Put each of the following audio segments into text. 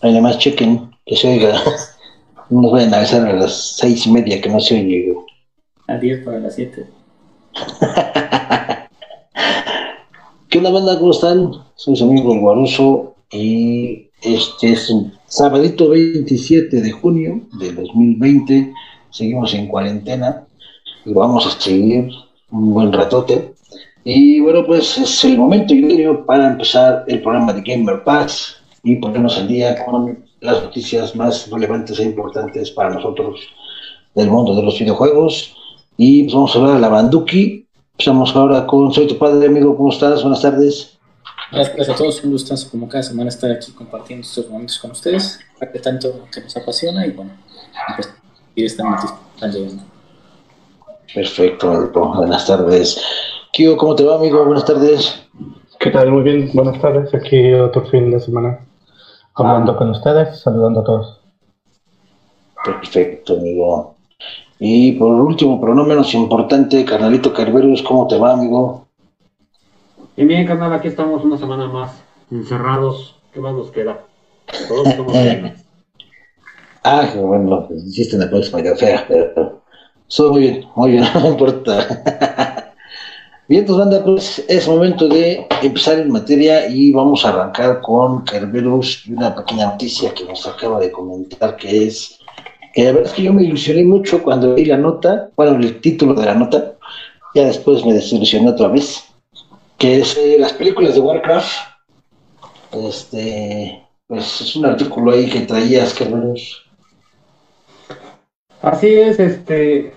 Ahí nada más chequen que se oiga. No nos vayan a avisar a las seis y media que no se oye. A 10 para las 7. ¿Qué onda, banda? ¿Cómo están? Soy su amigo el Guaruso y este es un sabadito 27 de junio de 2020. Seguimos en cuarentena y vamos a seguir un buen ratote. Y bueno, pues es el momento idóneo para empezar el programa de Gamer Pass y ponernos al día con las noticias más relevantes e importantes para nosotros del mundo de los videojuegos. Y pues vamos a hablar de la Banduki. Empezamos ahora con Soy tu padre, amigo. ¿Cómo estás? Buenas tardes. Gracias a todos. Un gustazo, como cada semana, estar aquí compartiendo estos momentos con ustedes. Tanto que nos apasiona y bueno, pues, y esta noticia están llegando. Perfecto, buenas tardes. Kio, ¿cómo te va, amigo? Buenas tardes. ¿Qué tal? Muy bien, buenas tardes. Aquí otro fin de semana hablando con ustedes, saludando a todos. Perfecto, amigo. Y por último, pero no menos importante, carnalito Carveros, ¿cómo te va, amigo? Bien, bien, carnal, aquí estamos una semana más encerrados. ¿Qué más nos queda? Todos somos bien. Ah, bueno, hiciste una medio fea, pero todo muy bien, muy bien, no importa. Bien, pues banda, pues es momento de empezar en materia y vamos a arrancar con Kerberos y una pequeña noticia que nos acaba de comentar que es que la verdad es que yo me ilusioné mucho cuando vi la nota, bueno, el título de la nota, ya después me desilusioné otra vez, que es eh, las películas de Warcraft. Este, pues es un artículo ahí que traías, Kerberos. Así es, este,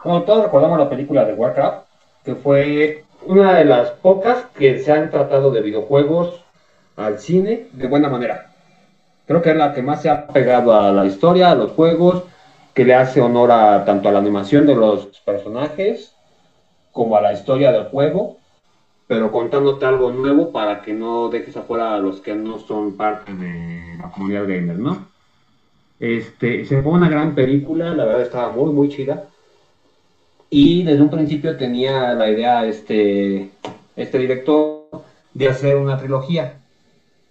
como todos recordamos la película de Warcraft, que fue una de las pocas que se han tratado de videojuegos al cine de buena manera. Creo que es la que más se ha pegado a la historia, a los juegos, que le hace honor a tanto a la animación de los personajes como a la historia del juego, pero contándote algo nuevo para que no dejes afuera a los que no son parte de la comunidad gamer, ¿no? Este, se fue una gran película, la verdad estaba muy, muy chida. Y desde un principio tenía la idea este, este director de hacer una trilogía.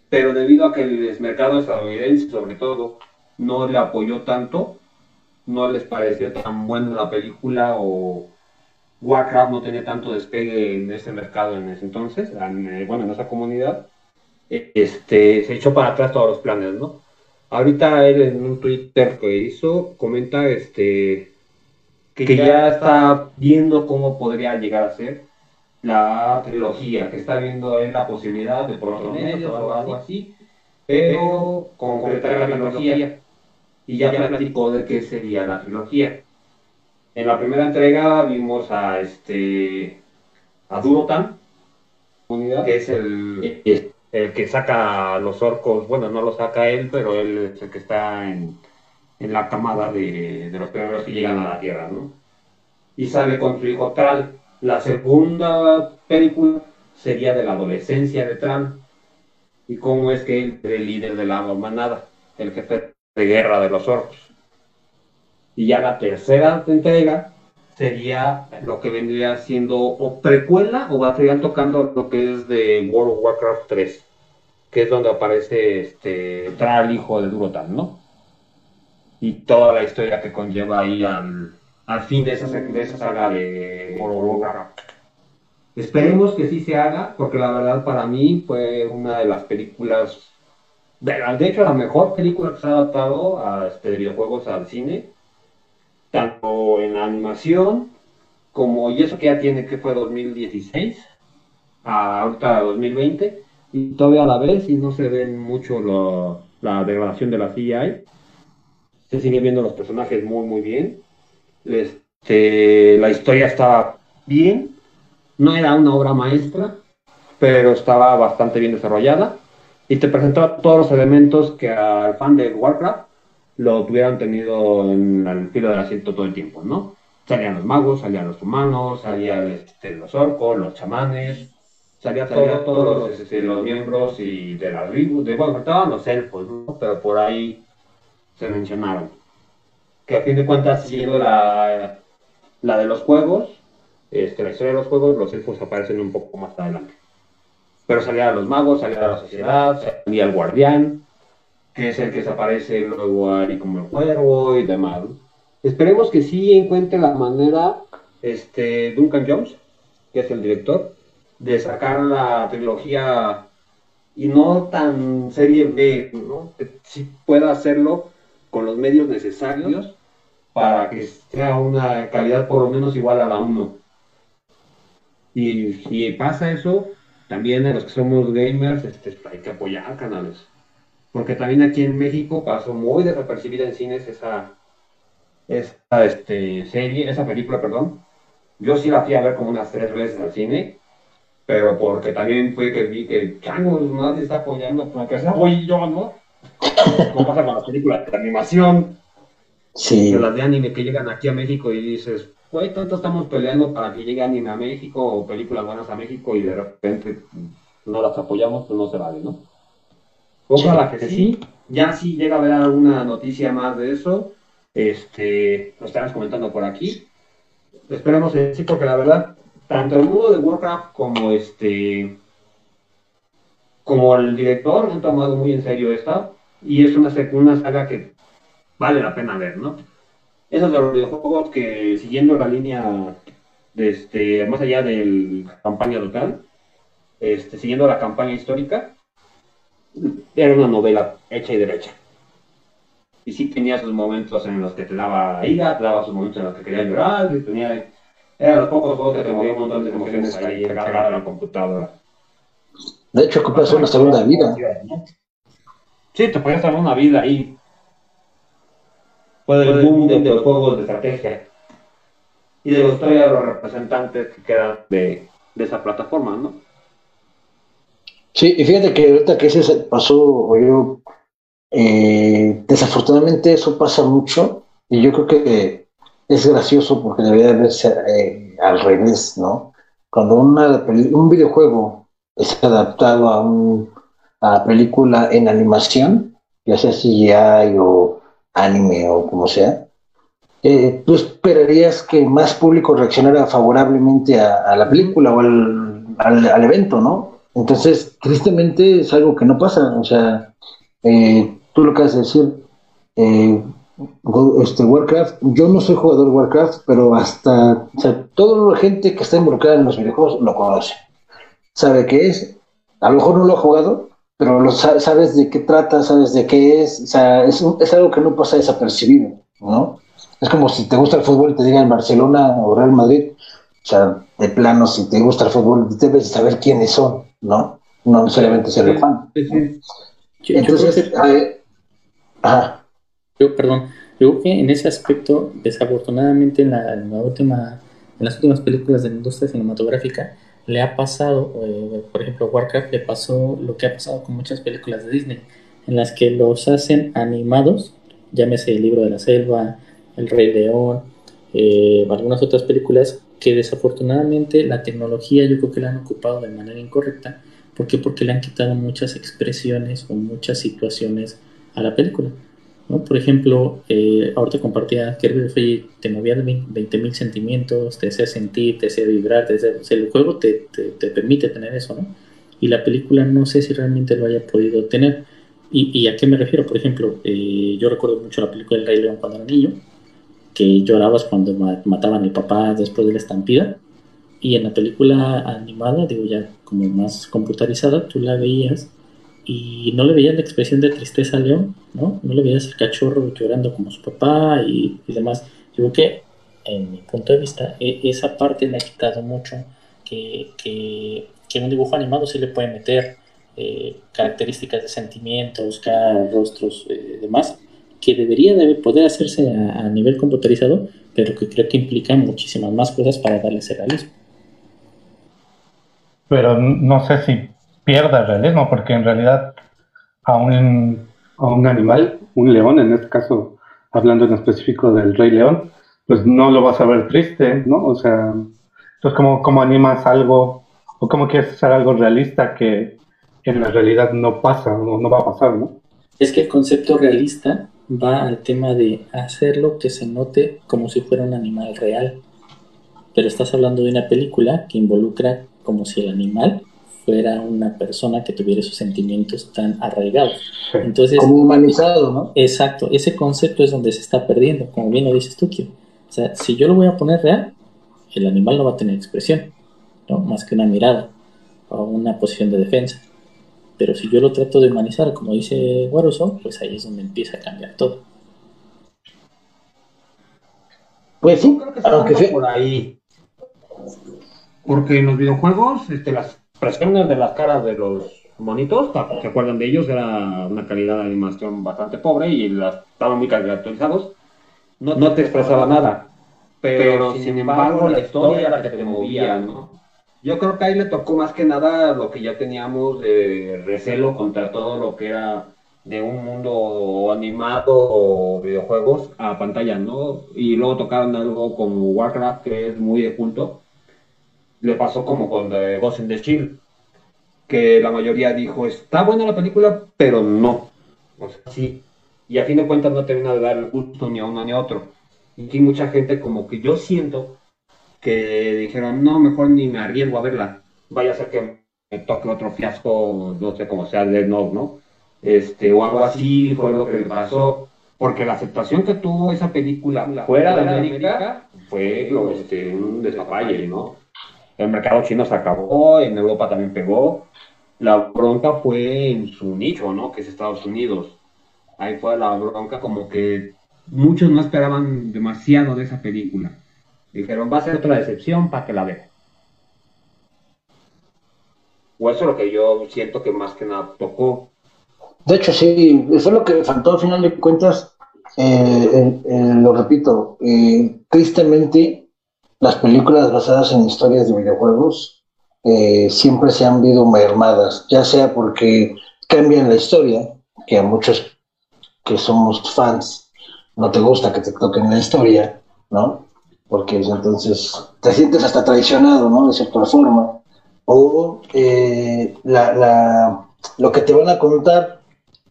Pero debido a que el mercado estadounidense, sobre todo, no le apoyó tanto, no les pareció tan buena la película o Warcraft no tenía tanto despegue en ese mercado en ese entonces, en, bueno, en esa comunidad, este, se echó para atrás todos los planes, ¿no? Ahorita él en un Twitter que hizo comenta este que, ya está viendo cómo podría llegar a ser la trilogía, que está viendo en la posibilidad de por o algo así, pero concretar la trilogía. Y ya platicó de qué sería la trilogía. En la primera entrega vimos a este a Durotan, que es el, el que saca los orcos, bueno, no lo saca él, pero él es el que está en, en la camada de, los primeros que llegan a la Tierra, ¿no? Y sale con su hijo Tral. La segunda película sería de la adolescencia de Tral y cómo es que él es el líder de la manada, el jefe de guerra de los orcos. Y ya la tercera entrega sería lo que vendría siendo o precuela o estarían tocando lo que es de World of Warcraft 3, que es donde aparece este Tral, hijo de Durotan, ¿no? Y toda la historia que conlleva ahí al, al fin de esa, de esa saga de. Esperemos que sí se haga, porque la verdad para mí fue una de las películas, de, de hecho la mejor película que se ha adaptado a este, videojuegos al cine, tanto en animación como, y eso que ya tiene que fue 2016, a ahorita 2020, y todavía a la vez, y no se ven mucho lo, la degradación de la CGI se sigue viendo los personajes muy, muy bien. Este, la historia estaba bien, no era una obra maestra, pero estaba bastante bien desarrollada y te presentaba todos los elementos que al fan de Warcraft lo tuvieran tenido en el filo del asiento todo el tiempo, ¿no? Salían los magos, salían los humanos, salían este, los orcos, los chamanes, salían todos los, este, los, miembros y de la tribu, de, bueno, faltaban los elfos, ¿no? Pero por ahí se mencionaron. Que a fin de cuentas, siendo la, la de los juegos, este, la historia de los juegos, los elfos aparecen un poco más adelante. Pero salían los magos, salía la sociedad, salía el guardián, que es el que desaparece luego ahí como el cuervo y demás. Esperemos que sí encuentre la manera, este, Duncan Jones, que es el director, de sacar la trilogía y no tan serie B, ¿no? Que sí pueda hacerlo con los medios necesarios para que sea una calidad por lo menos igual a la 1. Y si pasa eso, también a los que somos gamers, este, hay que apoyar canales. Porque también aquí en México pasó muy desapercibida en cines esa, esa este, serie, esa película, perdón. Yo sí la fui a ver como unas tres veces al cine, pero porque también fue que vi que changos, nadie está apoyando, como que se apoyo yo, ¿no? Como pasa con las películas de animación, Sí. las de anime que llegan aquí a México y dices, güey, tanto estamos peleando para que llegue anime a México o películas buenas a México y de repente no las apoyamos, pues no se vale, ¿no? Ojalá que sí, ya si llega a haber alguna noticia más de eso, este, lo estaremos comentando por aquí. Esperemos que sí, porque la verdad, tanto el mundo de Warcraft como este, como el director han tomado muy en serio esta, y es una, una saga que vale la pena ver, ¿no? Esos de los videojuegos que siguiendo la línea de este, más allá de la campaña local, este, siguiendo la campaña histórica, era una novela hecha y derecha. Y sí tenía sus momentos en los que te daba ira, te daba sus momentos en los que quería llorar, y tenía, eran los pocos juegos que te movían un montón de emociones ahí en la computadora. De hecho, ocupas una segunda vida. Sí, te podías dar una vida ahí. Fue el boom de, de los juegos de estrategia. Y de historia de los representantes que quedan de, de esa plataforma, ¿no? Sí, y fíjate que ahorita que ese se pasó, yo, eh, desafortunadamente eso pasa mucho, y yo creo que es gracioso porque debería verse eh, al revés, ¿no? Cuando una, un videojuego es adaptado a, un, a película en animación, ya sea CGI o anime o como sea, eh, tú esperarías que más público reaccionara favorablemente a, a la película o al, al- al evento, ¿no? Entonces, tristemente es algo que no pasa. O sea, eh, tú lo que has de decir, eh, este, Warcraft, yo no soy jugador de Warcraft, pero hasta, o sea, toda la gente que está involucrada en los videojuegos lo conoce. Sabe qué es, a lo mejor no lo ha jugado, pero lo sa- sabes de qué trata, sabes de qué es, o sea, es, es algo que no pasa desapercibido, ¿no? Es como si te gusta el fútbol y te digan Barcelona o Real Madrid, o sea, de plano, si te gusta el fútbol, debes saber quiénes son, ¿no? No necesariamente ser el fan. Yo, yo Entonces, que- eh, ajá, yo, perdón, yo creo que en ese aspecto, desafortunadamente, en, la, en la última, en las últimas películas de la industria cinematográfica, le ha pasado, eh, por ejemplo, Warcraft le pasó lo que ha pasado con muchas películas de Disney, en las que los hacen animados, llámese El libro de la selva, El Rey León, eh, algunas otras películas que desafortunadamente la tecnología yo creo que la han ocupado de manera incorrecta. ¿Por qué? Porque le han quitado muchas expresiones o muchas situaciones a la película. ¿No? Por ejemplo, eh, ahorita compartía Free te movía de 20.000 sentimientos, te hacía sentir, te hacía vibrar, te hacía- o sea, el juego te, te, te permite tener eso, ¿no? Y la película no sé si realmente lo haya podido tener. ¿Y, y a qué me refiero? Por ejemplo, eh, yo recuerdo mucho la película del Rey León cuando era niño, que llorabas cuando ma- mataban al papá después de la estampida. Y en la película animada, digo ya como más computarizada, tú la veías y no le veías la expresión de tristeza al león, ¿no? No le veías el cachorro llorando como su papá y, y demás. Yo creo que, en mi punto de vista, e- esa parte le ha quitado mucho que, que, que en un dibujo animado sí le puede meter eh, características de sentimientos, caras, rostros, eh, demás, que debería de poder hacerse a, a nivel computarizado, pero que creo que implica muchísimas más cosas para darle ese realismo. pero no sé si pierda el realismo, porque en realidad a un, a un animal, un león, en este caso, hablando en específico del rey león, pues no lo vas a ver triste, ¿no? O sea, entonces, ¿cómo, cómo animas algo o cómo quieres hacer algo realista que en la realidad no pasa o no va a pasar, ¿no? Es que el concepto realista va al tema de hacerlo que se note como si fuera un animal real. Pero estás hablando de una película que involucra como si el animal fuera una persona que tuviera esos sentimientos tan arraigados. Entonces, como humanizado, ¿no? Exacto, ese concepto es donde se está perdiendo, como bien lo dices tú, Kio. O sea, si yo lo voy a poner real, el animal no va a tener expresión, ¿no? Más que una mirada o una posición de defensa. Pero si yo lo trato de humanizar, como dice Waruso, pues ahí es donde empieza a cambiar todo. Pues sí, creo que está por ahí. Porque en los videojuegos, este, las expresiones de las caras de los monitos, ¿se acuerdan de ellos? Era una calidad de animación bastante pobre y las, estaban muy caracterizados. No, no te expresaba nada. Pero, sin embargo, la historia era la que te movía, ¿no? Yo creo que ahí le tocó más que nada lo que ya teníamos de recelo contra todo lo que era de un mundo animado o videojuegos a pantalla, ¿no? Y luego tocaron algo como Warcraft, que es muy de culto. Le pasó como con The Ghost in the Shield, que la mayoría dijo, está buena la película, pero no. O sea, sí. Y a fin de cuentas no termina de dar el gusto ni a uno ni a otro. Y mucha gente como que yo siento que dijeron, no, mejor ni me arriesgo a verla. Vaya a ser que me toque otro fiasco, no sé cómo sea, de no, ¿no? este, o algo así fue lo que le pasó, porque la aceptación que tuvo esa película fuera de América fue este, un despapalle, ¿no? El mercado chino se acabó, en Europa también pegó, la bronca fue en su nicho, ¿no? Que es Estados Unidos. Ahí fue la bronca como que muchos no esperaban demasiado de esa película. Dijeron, va a ser otra decepción para que la vean. O eso es lo que yo siento que más que nada tocó. De hecho, sí, fue lo que faltó al final de cuentas. Eh, lo repito, eh, tristemente, las películas basadas en historias de videojuegos eh, siempre se han visto mermadas, ya sea porque cambian la historia, que a muchos que somos fans no te gusta que te toquen la historia, ¿no? Porque entonces te sientes hasta traicionado, ¿no? De cierta forma. O la, la, lo que te van a contar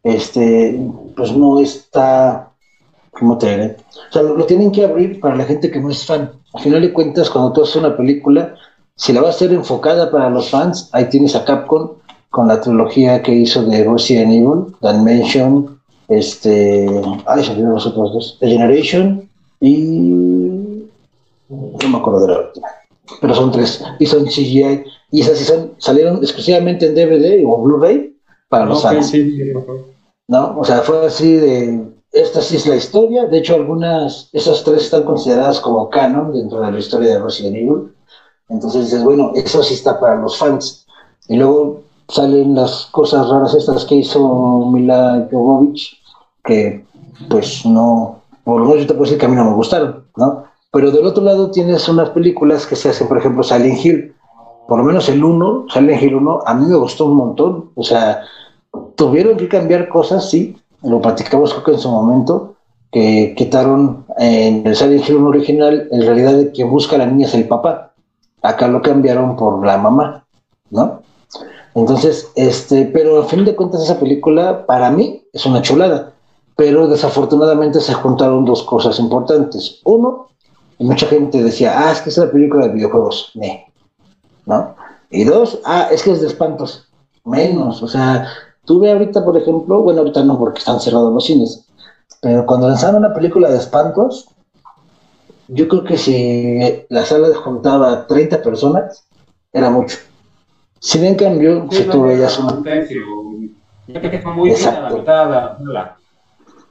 este, pues no está, ¿cómo te diré? O sea, lo, tienen que abrir para la gente que no es fan. Al final de cuentas, cuando tú haces una película, si la vas a hacer enfocada para los fans, ahí tienes a Capcom con la trilogía que hizo de Resident Evil, Dimension, este, ay, se los otros dos, The Generation y no me acuerdo de la última, pero son tres, y son CGI, y esas sí son, salieron exclusivamente en DVD o Blu-ray para los fans. ¿no? O sea, fue así de, esta sí es la historia, de hecho algunas, esas tres están consideradas como canon dentro de la historia de Resident Evil, entonces dices, bueno, eso sí está para los fans. Y luego salen las cosas raras estas que hizo Mila Jovovich, que pues no, por lo menos yo te puedo decir que a mí no me gustaron, ¿no? Pero del otro lado tienes unas películas que se hacen, por ejemplo, Silent Hill, por lo menos el 1, Silent Hill 1, a mí me gustó un montón, o sea, tuvieron que cambiar cosas, sí, lo platicamos creo que en su momento, que quitaron en el Silent original, en realidad quien busca a la niña es el papá. Acá lo cambiaron por la mamá, ¿no? Entonces, este, pero a fin de cuentas esa película para mí es una chulada, pero desafortunadamente se juntaron dos cosas importantes. Uno, mucha gente decía, ah, es que es la película de videojuegos, ¿no? Y dos, ah, es que es de espantos, menos, o sea, Tuve ahorita, por ejemplo, bueno, ahorita no porque están cerrados los cines, pero cuando lanzaron una película de espantos, yo creo que si la sala juntaba 30 personas, era mucho. Si bien cambió, si tú veías una...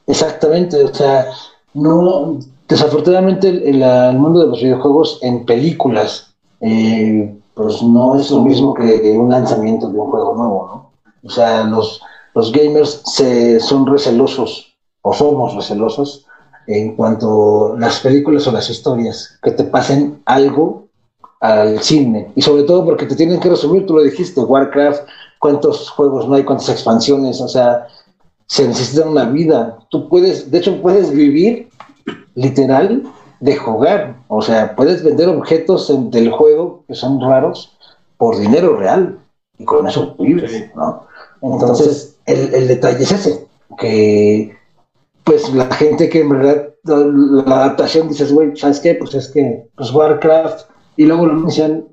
Exactamente, o sea, no, desafortunadamente el, el, mundo de los videojuegos en películas, eh, pues no es lo mismo que un lanzamiento de un juego nuevo, ¿no? O sea, los, los gamers se, son recelosos, o somos recelosos, en cuanto a las películas o las historias, que te pasen algo al cine. Y sobre todo porque te tienen que resumir, tú lo dijiste, Warcraft, cuántos juegos no hay, cuántas expansiones, o sea, se necesita una vida. Tú puedes, de hecho, puedes vivir literal de jugar. O sea, puedes vender objetos del juego que son raros por dinero real. Y con eso vives, ¿no? Entonces, el, el, detalle es ese, que pues la gente que en verdad la, adaptación dices, güey, ¿sabes qué? Pues es que pues Warcraft y luego lo anuncian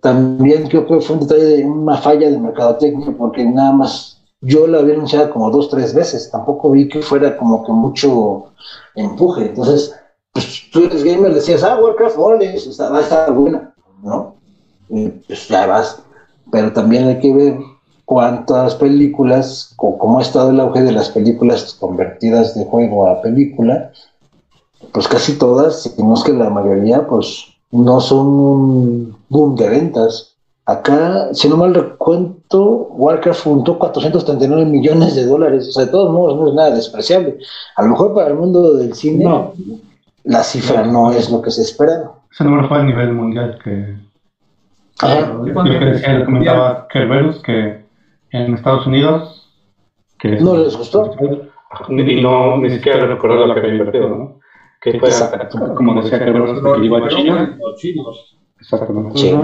también creo que fue un detalle de una falla de mercadotecnia, porque nada más yo la había anunciado como dos, tres veces, tampoco vi que fuera como que mucho empuje. Entonces, pues tú eres gamer, decías, ah, Warcraft, está va a estar buena, ¿no? Y pues ya vas. Pero también hay que ver cuántas películas, o cómo ha estado el auge de las películas convertidas de juego a película, pues casi todas, si no es que la mayoría, pues no son un boom de ventas. Acá, si no mal recuento, Warcraft juntó 439 millones de dólares. O sea, de todos modos no es nada despreciable. A lo mejor para el mundo del cine, la cifra no es lo que se espera. Ese número fue a nivel mundial que... Yo decía, comentaba Kerberos que en Estados Unidos. Que no les gustó. Y no, ni siquiera recordó lo que había invertido, ¿no? Que fue, como decía que iba a China. Exactamente. Sí.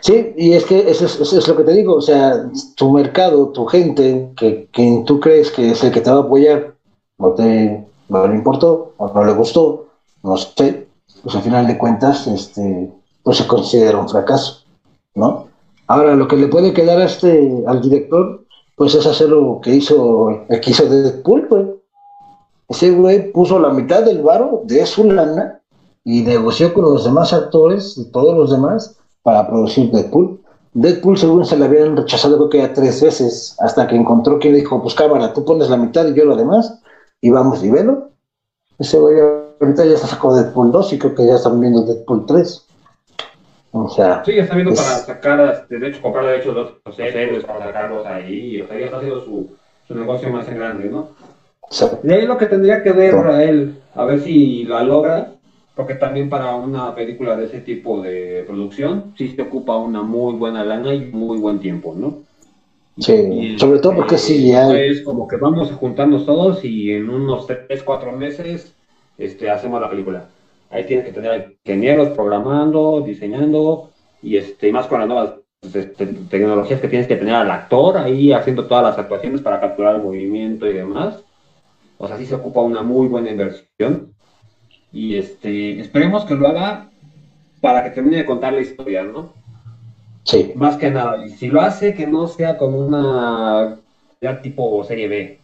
Sí, y es que eso es, lo que te digo, o sea, tu mercado, tu gente, que quien tú crees que es el que te va a apoyar, no te no le importó o no le gustó, no sé, pues al final de cuentas, este, pues se considera un fracaso, ¿no? Ahora, lo que le puede quedar a este, al director, pues es hacer lo que hizo, el que hizo Deadpool, güey. Ese güey puso la mitad del varo de su lana y negoció con los demás actores y todos los demás para producir Deadpool. Deadpool, según se le habían rechazado, creo que ya tres veces, hasta que encontró quien le dijo: Pues cámara, tú pones la mitad y yo lo demás, y vamos y velo. Ese güey ahorita ya se sacó Deadpool 2 y creo que ya están viendo Deadpool 3. O sea. Sí, ya está viendo para sacar, de hecho, comprar derechos de otros héroes para sacarlos ahí. O sea, ya está haciendo su, su negocio más grande, ¿no? Sí. Y ahí lo que tendría que ver a él, a ver si la logra, porque también para una película de ese tipo de producción, sí se ocupa una muy buena lana y muy buen tiempo, ¿no? Sí, sobre todo porque sí ya. Es como que vamos a juntarnos todos y en unos 3, 4 meses este, hacemos la película. Ahí tienes que tener ingenieros programando, diseñando, y este, más con las nuevas este, tecnologías que tienes que tener al actor ahí haciendo todas las actuaciones para capturar el movimiento y demás. O sea, sí se ocupa una muy buena inversión. Y este, esperemos que lo haga para que termine de contar la historia, ¿no? Sí. Más que nada. Y si lo hace, que no sea con una ya tipo serie B.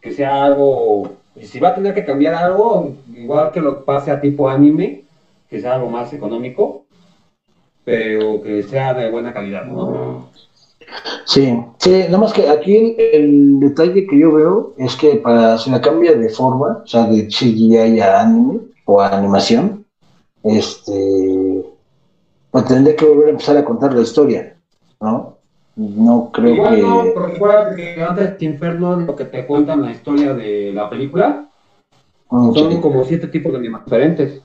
Que sea algo si va a tener que cambiar algo, igual que lo pase a tipo anime, que sea algo más económico, pero que sea de buena calidad, ¿no? Sí, sí, nada más que aquí el, detalle que yo veo es que para si la cambia de forma, o sea, de CGI a anime o a animación, este, pues tendría que volver a empezar a contar la historia, ¿no? No creo Igual que. No, pero recuerda que antes de Inferno, lo que te cuentan la historia de la película, mm, son como siete tipos de animaciones diferentes.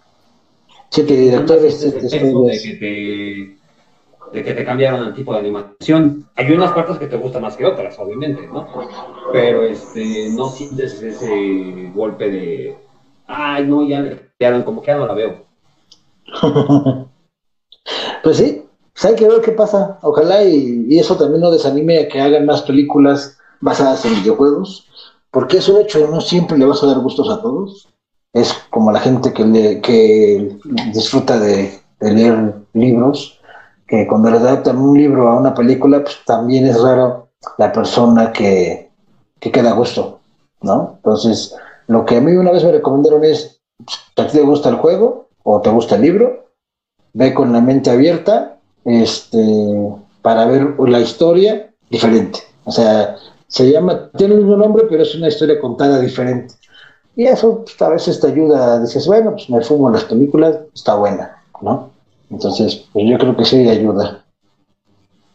Siete directores. de, que te, de que te cambiaron el tipo de animación. Hay unas partes que te gustan más que otras, obviamente, ¿no? Pero este, no sientes ese golpe de. Ay, no, ya le cambiaron, como que ya no la veo. pues sí, pues hay que ver qué pasa. Ojalá y, eso también no desanime a que hagan más películas basadas en videojuegos, porque es un hecho, no siempre le vas a dar gustos a todos. Es como la gente que, le, disfruta de, leer libros, que cuando le adaptan un libro a una película, pues también es raro la persona que, que queda a gusto, ¿no? Entonces, lo que a mí una vez me recomendaron es, si a ti te gusta el juego o te gusta el libro, ve con la mente abierta este, para ver la historia diferente. O sea, se llama, tiene el mismo nombre, pero es una historia contada diferente. Y eso pues, a veces te ayuda, dices, bueno, pues me fumo las películas, está buena, ¿no? Entonces, pues yo creo que sí ayuda.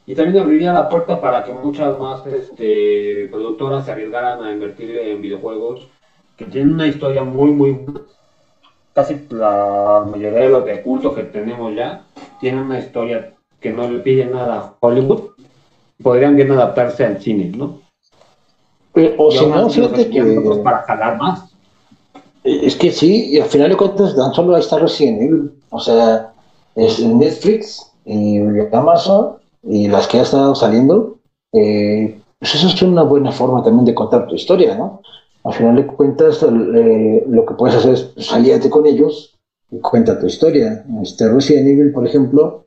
Y también abriría la puerta para que muchas más este, productoras se arriesgaran a invertir en videojuegos que tienen una historia muy, muy casi la mayoría de los de culto que tenemos ya tienen una historia que no le piden nada a Hollywood, podrían bien adaptarse al cine, ¿no? o si no, fíjate que... Para jalar más. Es que sí, y al final de cuentas dan solo a estar recién O sea, es Netflix y Amazon y las que ha estado saliendo. Eh, pues eso es una buena forma también de contar tu historia, ¿no? Al final de cuentas, eh, lo que puedes hacer es salirte con ellos cuenta tu historia. Este, Resident Evil, por ejemplo,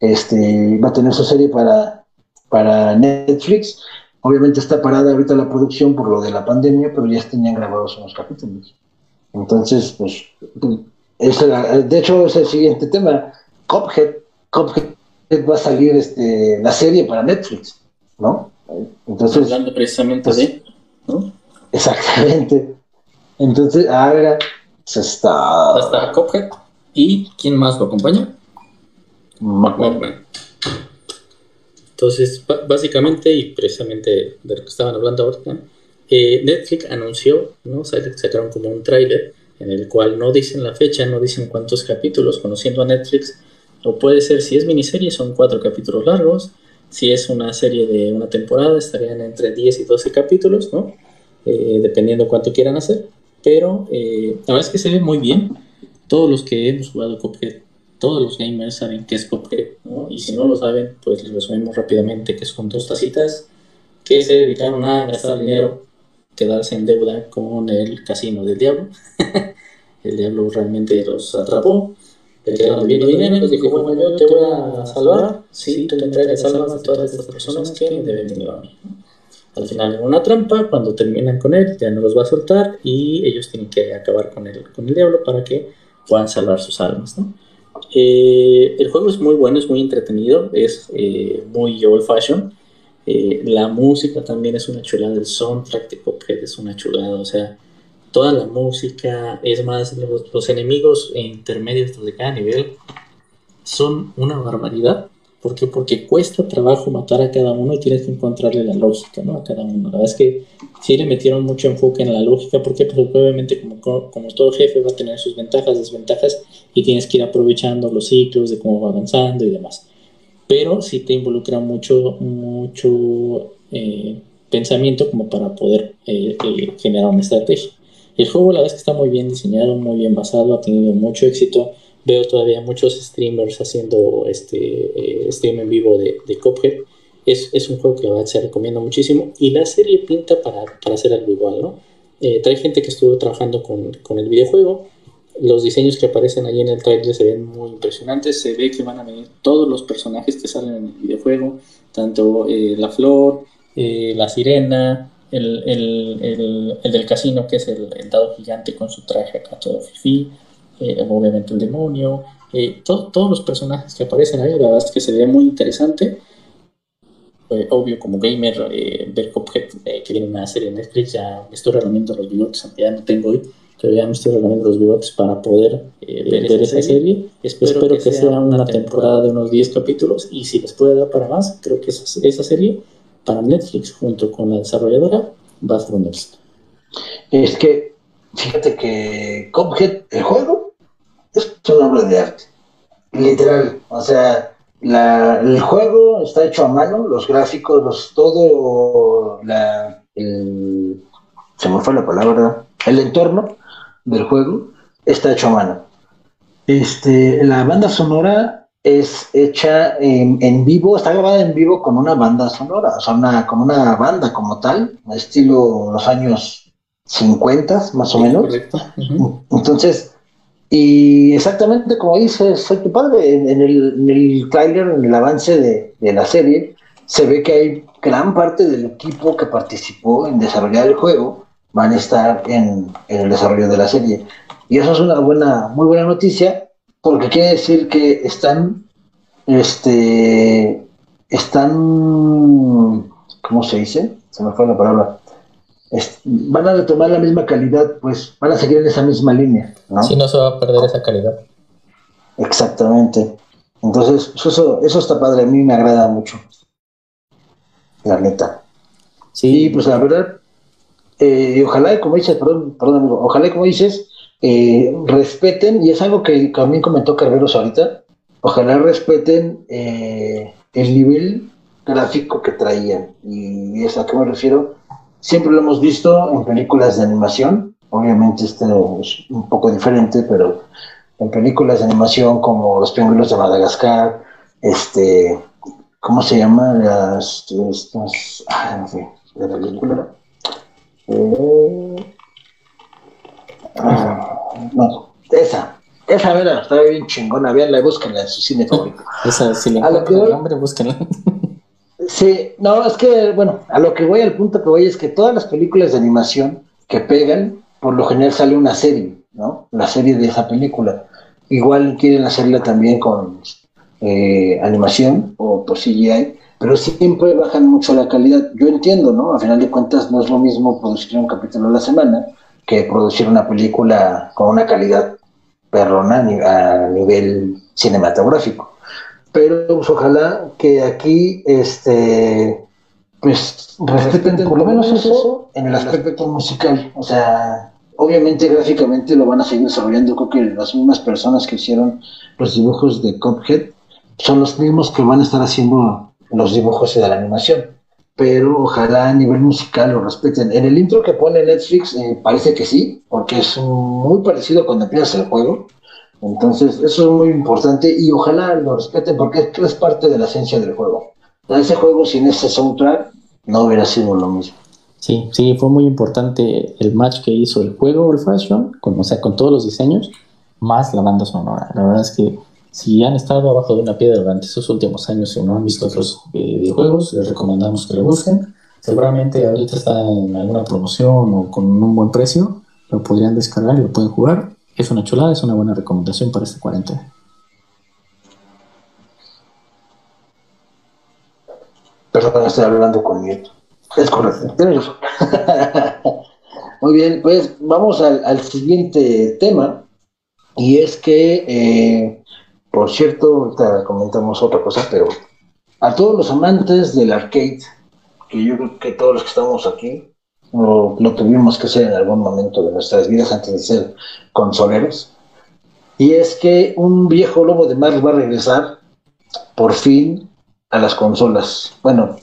este, va a tener su serie para, para Netflix. Obviamente está parada ahorita la producción por lo de la pandemia, pero ya tenían grabados unos capítulos. Entonces, pues, de hecho es el siguiente tema. Cophead, Cophead va a salir este, la serie para Netflix, ¿no? Entonces, Hablando precisamente pues, de, ¿no? Exactamente. Entonces, ahora se está. Está Cophead. ¿Y quién más lo acompaña? Entonces, básicamente, y precisamente de lo que estaban hablando ahorita, eh, Netflix anunció, ¿no? Sacaron como un tráiler en el cual no dicen la fecha, no dicen cuántos capítulos, conociendo a Netflix, o puede ser, si es miniserie, son cuatro capítulos largos, si es una serie de una temporada, estarían entre 10 y 12 capítulos, ¿no? Eh, dependiendo cuánto quieran hacer. Pero eh, la verdad es que se ve muy bien. Todos los que hemos jugado Cuphead, todos los gamers saben que es Cuphead, ¿no? Y si no lo saben, pues les resumimos rápidamente que son dos tacitas que se dedicaron a gastar dinero, quedarse en deuda con el casino del diablo. el diablo realmente los atrapó, le quedaron bien dinero, les dijo, bueno, yo te voy a salvar si tú te entregas salvas a todas estas personas que me deben dinero a mí al final en una trampa, cuando terminan con él ya no los va a soltar y ellos tienen que acabar con el, con el diablo para que puedan salvar sus almas. ¿no? Eh, el juego es muy bueno, es muy entretenido, es eh, muy old fashion. Eh, la música también es una chulada, el soundtrack de Cuphead es una chulada, o sea, toda la música, es más, los, los enemigos intermedios de cada nivel son una barbaridad ¿Por qué? Porque cuesta trabajo matar a cada uno y tienes que encontrarle la lógica ¿no? a cada uno. La verdad es que sí le metieron mucho enfoque en la lógica, porque pues, obviamente como, como todo jefe va a tener sus ventajas, desventajas, y tienes que ir aprovechando los ciclos de cómo va avanzando y demás. Pero sí te involucra mucho, mucho eh, pensamiento como para poder eh, eh, generar una estrategia. El juego la verdad es que está muy bien diseñado, muy bien basado, ha tenido mucho éxito veo todavía muchos streamers haciendo este eh, stream en vivo de, de Cuphead. Es, es, un juego que la verdad se recomienda muchísimo y la serie pinta para, para hacer algo igual, ¿no? Eh, trae gente que estuvo trabajando con, con, el videojuego. Los diseños que aparecen ahí en el trailer se ven muy impresionantes. Se ve que van a venir todos los personajes que salen en el videojuego, tanto eh, la flor, la sirena, el, el, el, el, del casino, que es el, dado gigante con su traje acá todo fifi eh, obviamente el demonio, eh, todos los personajes que aparecen ahí, la verdad es que se ve muy interesante. Eh, obvio, como gamer, ver Cuphead, que viene una serie en Netflix, ya me estoy regalando los bigotes, aunque ya no tengo hoy, pero ya me estoy regalando los bigotes para poder ver, esa serie. Espero, que, sea una temporada de unos 10 capítulos y si les puede dar para más, creo que esa, esa serie para Netflix junto con la desarrolladora va a ser un éxito. Es que, fíjate que Cuphead, el juego, es una obra de arte. Literal. O sea, el juego está hecho a mano, los gráficos, los, todo, la, el, se me fue la palabra, el entorno del juego está hecho a mano. Este, la banda sonora es hecha en, vivo, está grabada en vivo con una banda sonora, o sea, una, con una banda como tal, estilo los años 50 más o menos. Entonces, y exactamente como dice Soy tu padre, en, el, en el trailer, en el avance de, la serie, se ve que hay gran parte del equipo que participó en desarrollar el juego, van a estar en, el desarrollo de la serie. Y eso es una buena, muy buena noticia, porque quiere decir que están, este, están, ¿cómo se dice? Se me fue la palabra van a retomar la misma calidad, pues van a seguir en esa misma línea. ¿no? Sí, no se va a perder esa calidad. Exactamente. Entonces, eso, eso está padre, a mí me agrada mucho. La neta. Sí, pues la verdad, eh, ojalá, como dices, perdón, perdón amigo, ojalá, como dices, eh, respeten, y es algo que también comentó Carveros ahorita, ojalá respeten eh, el nivel gráfico que traían. Y es a qué me refiero Siempre lo hemos visto en películas de animación, obviamente este es un poco diferente, pero en películas de animación como Los Pingüinos de Madagascar, este, ¿cómo se llama? Las, estas, ah, no sé, de la película. Eh, ah, no, esa, Esa vera estaba bien chingona, veanla y búsquenla en su cine favorito. Esa, si le el nombre, búsquenla. Sí, no, es que, bueno, a lo que voy, al punto que voy es que todas las películas de animación que pegan, por lo general sale una serie, ¿no? La serie de esa película. Igual quieren hacerla también con eh, animación o por CGI, pero siempre bajan mucho la calidad. Yo entiendo, ¿no? A final de cuentas no es lo mismo producir un capítulo a la semana que producir una película con una calidad perrona a nivel cinematográfico. Pero pues, ojalá que aquí este pues respeten por lo menos eso en el aspecto musical. O sea, obviamente gráficamente lo van a seguir desarrollando. Creo que las mismas personas que hicieron los dibujos de Cuphead son los mismos que van a estar haciendo los dibujos de la animación. Pero ojalá a nivel musical lo respeten. En el intro que pone Netflix eh, parece que sí, porque es muy parecido cuando empiezas el juego. Entonces, eso es muy importante y ojalá lo respeten porque es parte de la esencia del juego. Ese juego sin ese soundtrack no hubiera sido lo mismo. Sí, sí, fue muy importante el match que hizo el juego Old Fashion, con, o sea, con todos los diseños, más la banda sonora. La verdad es que si han estado abajo de una piedra durante estos últimos años y no han visto otros eh, videojuegos, les recomendamos que lo busquen. Seguramente ahorita está en alguna promoción o con un buen precio, lo podrían descargar y lo pueden jugar. Es una chulada, es una buena recomendación para este cuarentena. Perdón, estoy hablando con nieto. Es correcto. Muy bien, pues vamos al, siguiente tema. Y es que eh, por cierto, ahorita comentamos otra cosa, pero a todos los amantes del arcade, que yo creo que todos los que estamos aquí lo, tuvimos que hacer en algún momento de nuestras vidas antes de ser consoleros, y es que un viejo lobo de mar va a regresar por fin a las consolas, bueno,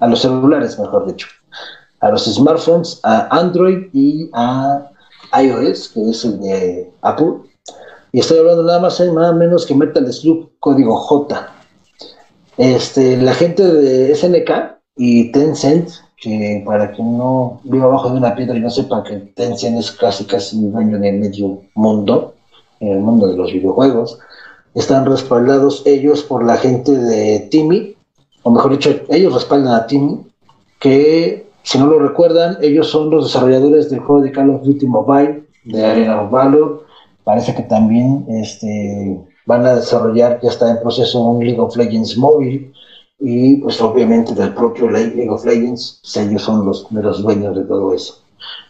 a los celulares, mejor dicho, a los smartphones, a Android y a iOS, que es el de Apple, y estoy hablando nada más y nada menos que Metal Slug código J. Este, la gente de SNK y Tencent, que para quien no viva abajo de una piedra y no sepa que Tencent es casi casi dueño de medio mundo, en el mundo de los videojuegos, están respaldados ellos por la gente de Timmy, o mejor dicho, ellos respaldan a Timmy, que si no lo recuerdan, ellos son los desarrolladores del juego de Call of Duty Mobile, de Arena of Valor, Parece que también este, van a desarrollar, ya está en proceso un League of Legends móvil y pues obviamente del propio League of Legends, pues, ellos son los, los dueños de todo eso.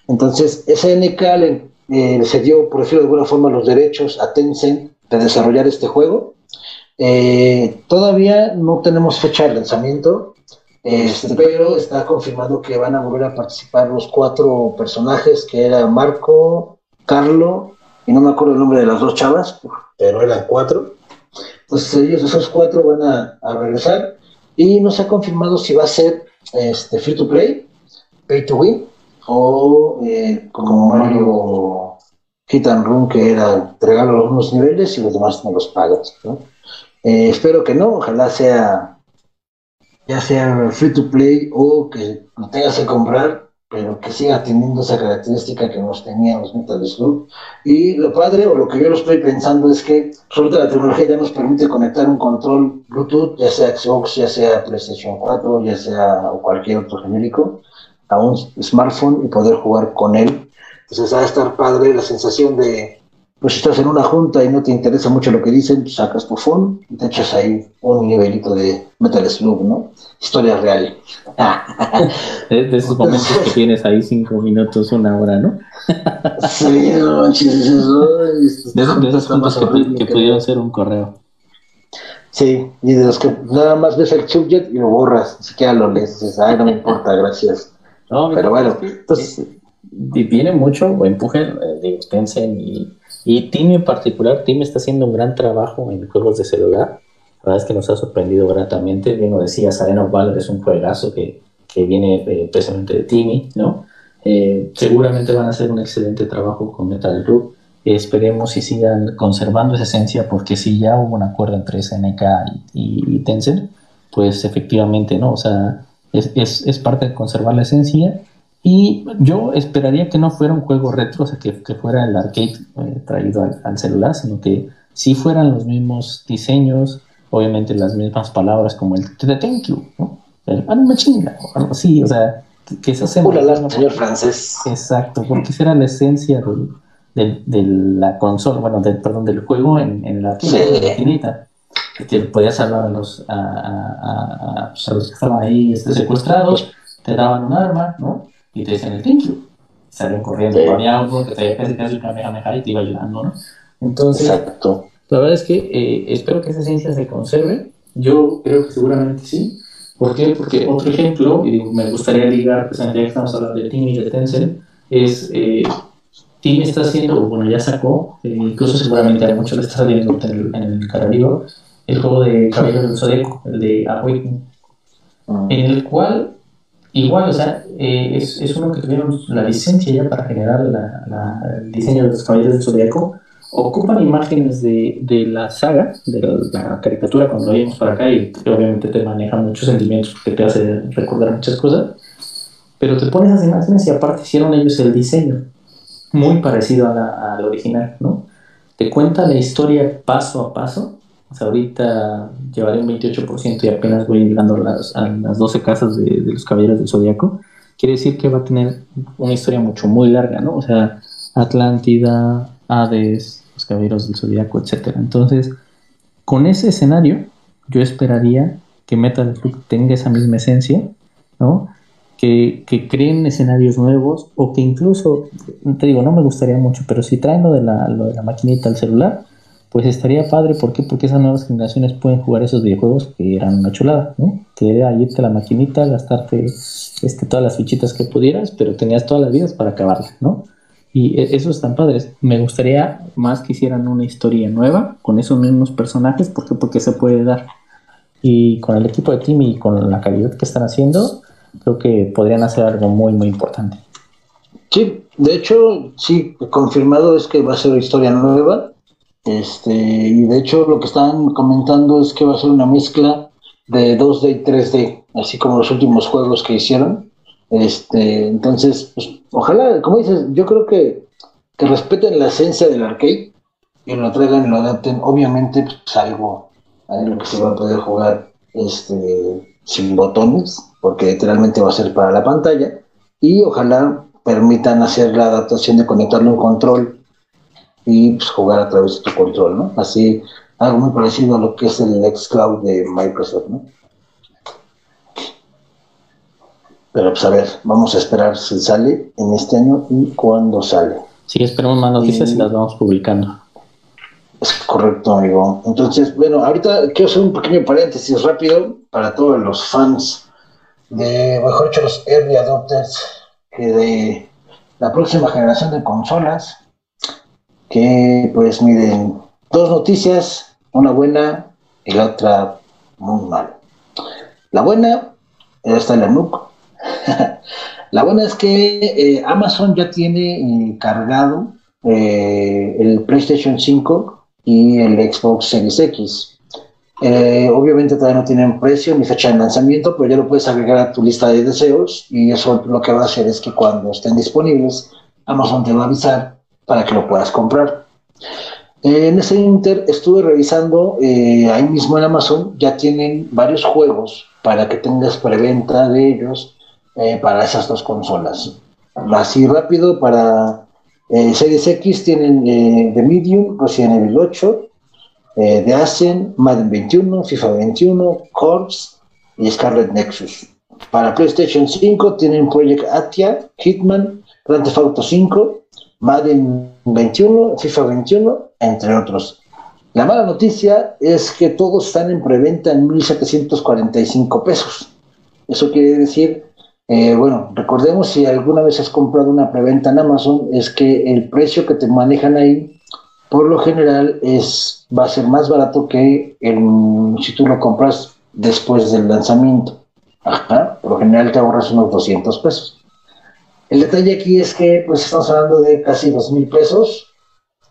Entonces, SNK le, eh, se por decirlo de alguna forma, los derechos a Tencent de desarrollar este juego. Eh, todavía no tenemos fecha de lanzamiento, este, pero está confirmado que van a volver a participar los cuatro personajes, que era Marco, Carlo, y no me acuerdo el nombre de las dos chavas, pero eran cuatro. Entonces ellos, esos cuatro, van a, regresar y no se ha confirmado si va a ser este, free to play, pay to win, o eh, como Mario Hit and Run, que era entregar algunos niveles y los demás no los pagas. Eh, espero que no, ojalá sea ya sea free to play o que lo tengas que comprar pero que siga teniendo esa característica que nos tenían los Metal Slug. Y lo padre, o lo que yo lo estoy pensando, es que sobre la tecnología ya nos permite conectar un control Bluetooth, ya sea Xbox, ya sea PlayStation 4, ya sea o cualquier otro genérico, a un smartphone y poder jugar con él. Entonces va a estar padre la sensación de pues si estás en una junta y no te interesa mucho lo que dicen, pues sacas tu phone y te echas ahí un nivelito de Metal Slug, ¿no? Historia real. de, esos momentos que tienes ahí cinco minutos, una hora, ¿no? sí, no manches, eso, de, de esos puntos que, pudieron ser un correo. Sí, y de los que nada más ves el subject y lo borras, ni siquiera lo lees, dices, ay, no me importa, gracias. No, pero bueno, entonces... Viene mucho o empuje eh, de Tencent y y Tim en particular, Tim está haciendo un gran trabajo en juegos de celular. La verdad es que nos ha sorprendido gratamente. Bien lo decía, Arena of Valor es un juegazo que, que viene eh, precisamente de Timmy, ¿no? Eh, seguramente van a hacer un excelente trabajo con Metal Slug. esperemos y sigan conservando esa esencia, porque si ya hubo un acuerdo entre SNK y, y, Tencent, pues efectivamente, ¿no? O sea, es, es, es parte de conservar la esencia Y yo esperaría que no fuera un juego retro, o sea, que, fuera el arcade eh, traído al, celular, sino que sí fueran los mismos diseños, obviamente las mismas palabras como el thank you, ¿no? El ah, me chinga, o algo así, o sea, que, eso se... señor francés. Exacto, porque esa era la esencia de, la consola, bueno, perdón, del juego en, en la maquinita. Que podías hablar a los, a, a, pues, a, los que estaban ahí este, secuestrados, te daban un arma, ¿no? Y te dicen el thank you. Salen corriendo, sí. había algo que te casi casi Kamehameha y te iba ayudando, ¿no? Entonces, Exacto. la verdad es que eh, espero que esa ciencia se conserve. Yo creo que seguramente sí. ¿Por qué? Porque otro ejemplo, y me gustaría ligar, pues ya que estamos hablando de Team y de Tencent, es eh, Team está haciendo, bueno, ya sacó, eh, incluso seguramente a muchos le está saliendo en el, el el juego de Caballeros del Zodíaco, el de Awakening, mm. en el cual Igual, o sea, eh, es, es, uno que tuvieron la licencia ya para generar la, el diseño de los caballeros del zodiaco. Ocupan imágenes de, de la saga, de la, caricatura cuando lo vimos para acá y obviamente te maneja muchos sentimientos que te hace recordar muchas cosas. Pero te pones esas imágenes y aparte hicieron ellos el diseño, muy parecido al original, ¿no? Te cuenta la historia paso a paso o sea, ahorita llevaré un 28% y apenas voy llegando a las, a las 12 casas de, los caballeros del zodiaco. Quiere decir que va a tener una historia mucho, muy larga, ¿no? O sea, Atlántida, Hades, los caballeros del zodiaco, etc. Entonces, con ese escenario, yo esperaría que Metal Slug tenga esa misma esencia, ¿no? Que, que, creen escenarios nuevos o que incluso, te digo, no me gustaría mucho, pero si traen lo de la, lo de la maquinita al celular, pues estaría padre, ¿por qué? Porque esas nuevas generaciones pueden jugar esos videojuegos que eran una chulada, ¿no? Que era irte a la maquinita, gastarte este, todas las fichitas que pudieras, pero tenías todas las vidas para acabarla, ¿no? Y e, eso están padres. Me gustaría más que hicieran una historia nueva con esos mismos personajes, ¿por qué? Porque se puede dar. Y con el equipo de team y con la calidad que están haciendo, creo que podrían hacer algo muy, muy importante. Sí, de hecho, sí, confirmado es que va a ser una historia nueva este, y de hecho lo que están comentando es que va a ser una mezcla de 2D y 3D, así como los últimos juegos que hicieron. Este, entonces, pues, ojalá, como dices, yo creo que, que respeten la esencia del arcade y lo traigan y lo adapten. Obviamente, pues algo, algo que se va a poder jugar este, sin botones, porque literalmente va a ser para la pantalla. Y ojalá permitan hacer la adaptación de conectarlo a un control y pues, jugar a través de tu control, ¿no? Así, algo muy parecido a lo que es el xCloud de Microsoft, ¿no? Pero pues a ver, vamos a esperar si sale en este año y cuándo sale. Sí, esperamos más noticias y, las vamos publicando. Es correcto, amigo. Entonces, bueno, ahorita quiero hacer un pequeño paréntesis rápido para todos los fans de, mejor dicho, los early adopters que de la próxima generación de consolas que pues miren, dos noticias, una buena y la otra muy mala. La buena, está en la NUC. la buena es que eh, Amazon ya tiene eh, cargado eh, el PlayStation 5 y el Xbox Series X. obviamente todavía no tienen precio ni fecha de lanzamiento, pero ya lo puedes agregar a tu lista de deseos y eso lo que va a hacer es que cuando estén disponibles, Amazon te va a avisar para que lo puedas comprar. Eh, en ese Inter estuve revisando, eh, ahí mismo en Amazon ya tienen varios juegos para que tengas preventa de ellos eh, para esas dos consolas. Así rápido, para Series X tienen The Medium, Resident Evil 8, The Ascent, Madden 21, FIFA 21, Corps y Scarlet Nexus. Para PlayStation 5 tienen Project Atia, Hitman, Grand Theft Auto 5, Madden 21, FIFA 21, entre otros. La mala noticia es que todos están en preventa en 1.745 pesos. Eso quiere decir, eh, bueno, recordemos si alguna vez has comprado una preventa en Amazon, es que el precio que te manejan ahí, por lo general, es, va a ser más barato que el, si tú lo compras después del lanzamiento. Ajá, por lo general te ahorras unos 200 pesos. El detalle aquí es que pues estamos hablando de casi dos mil pesos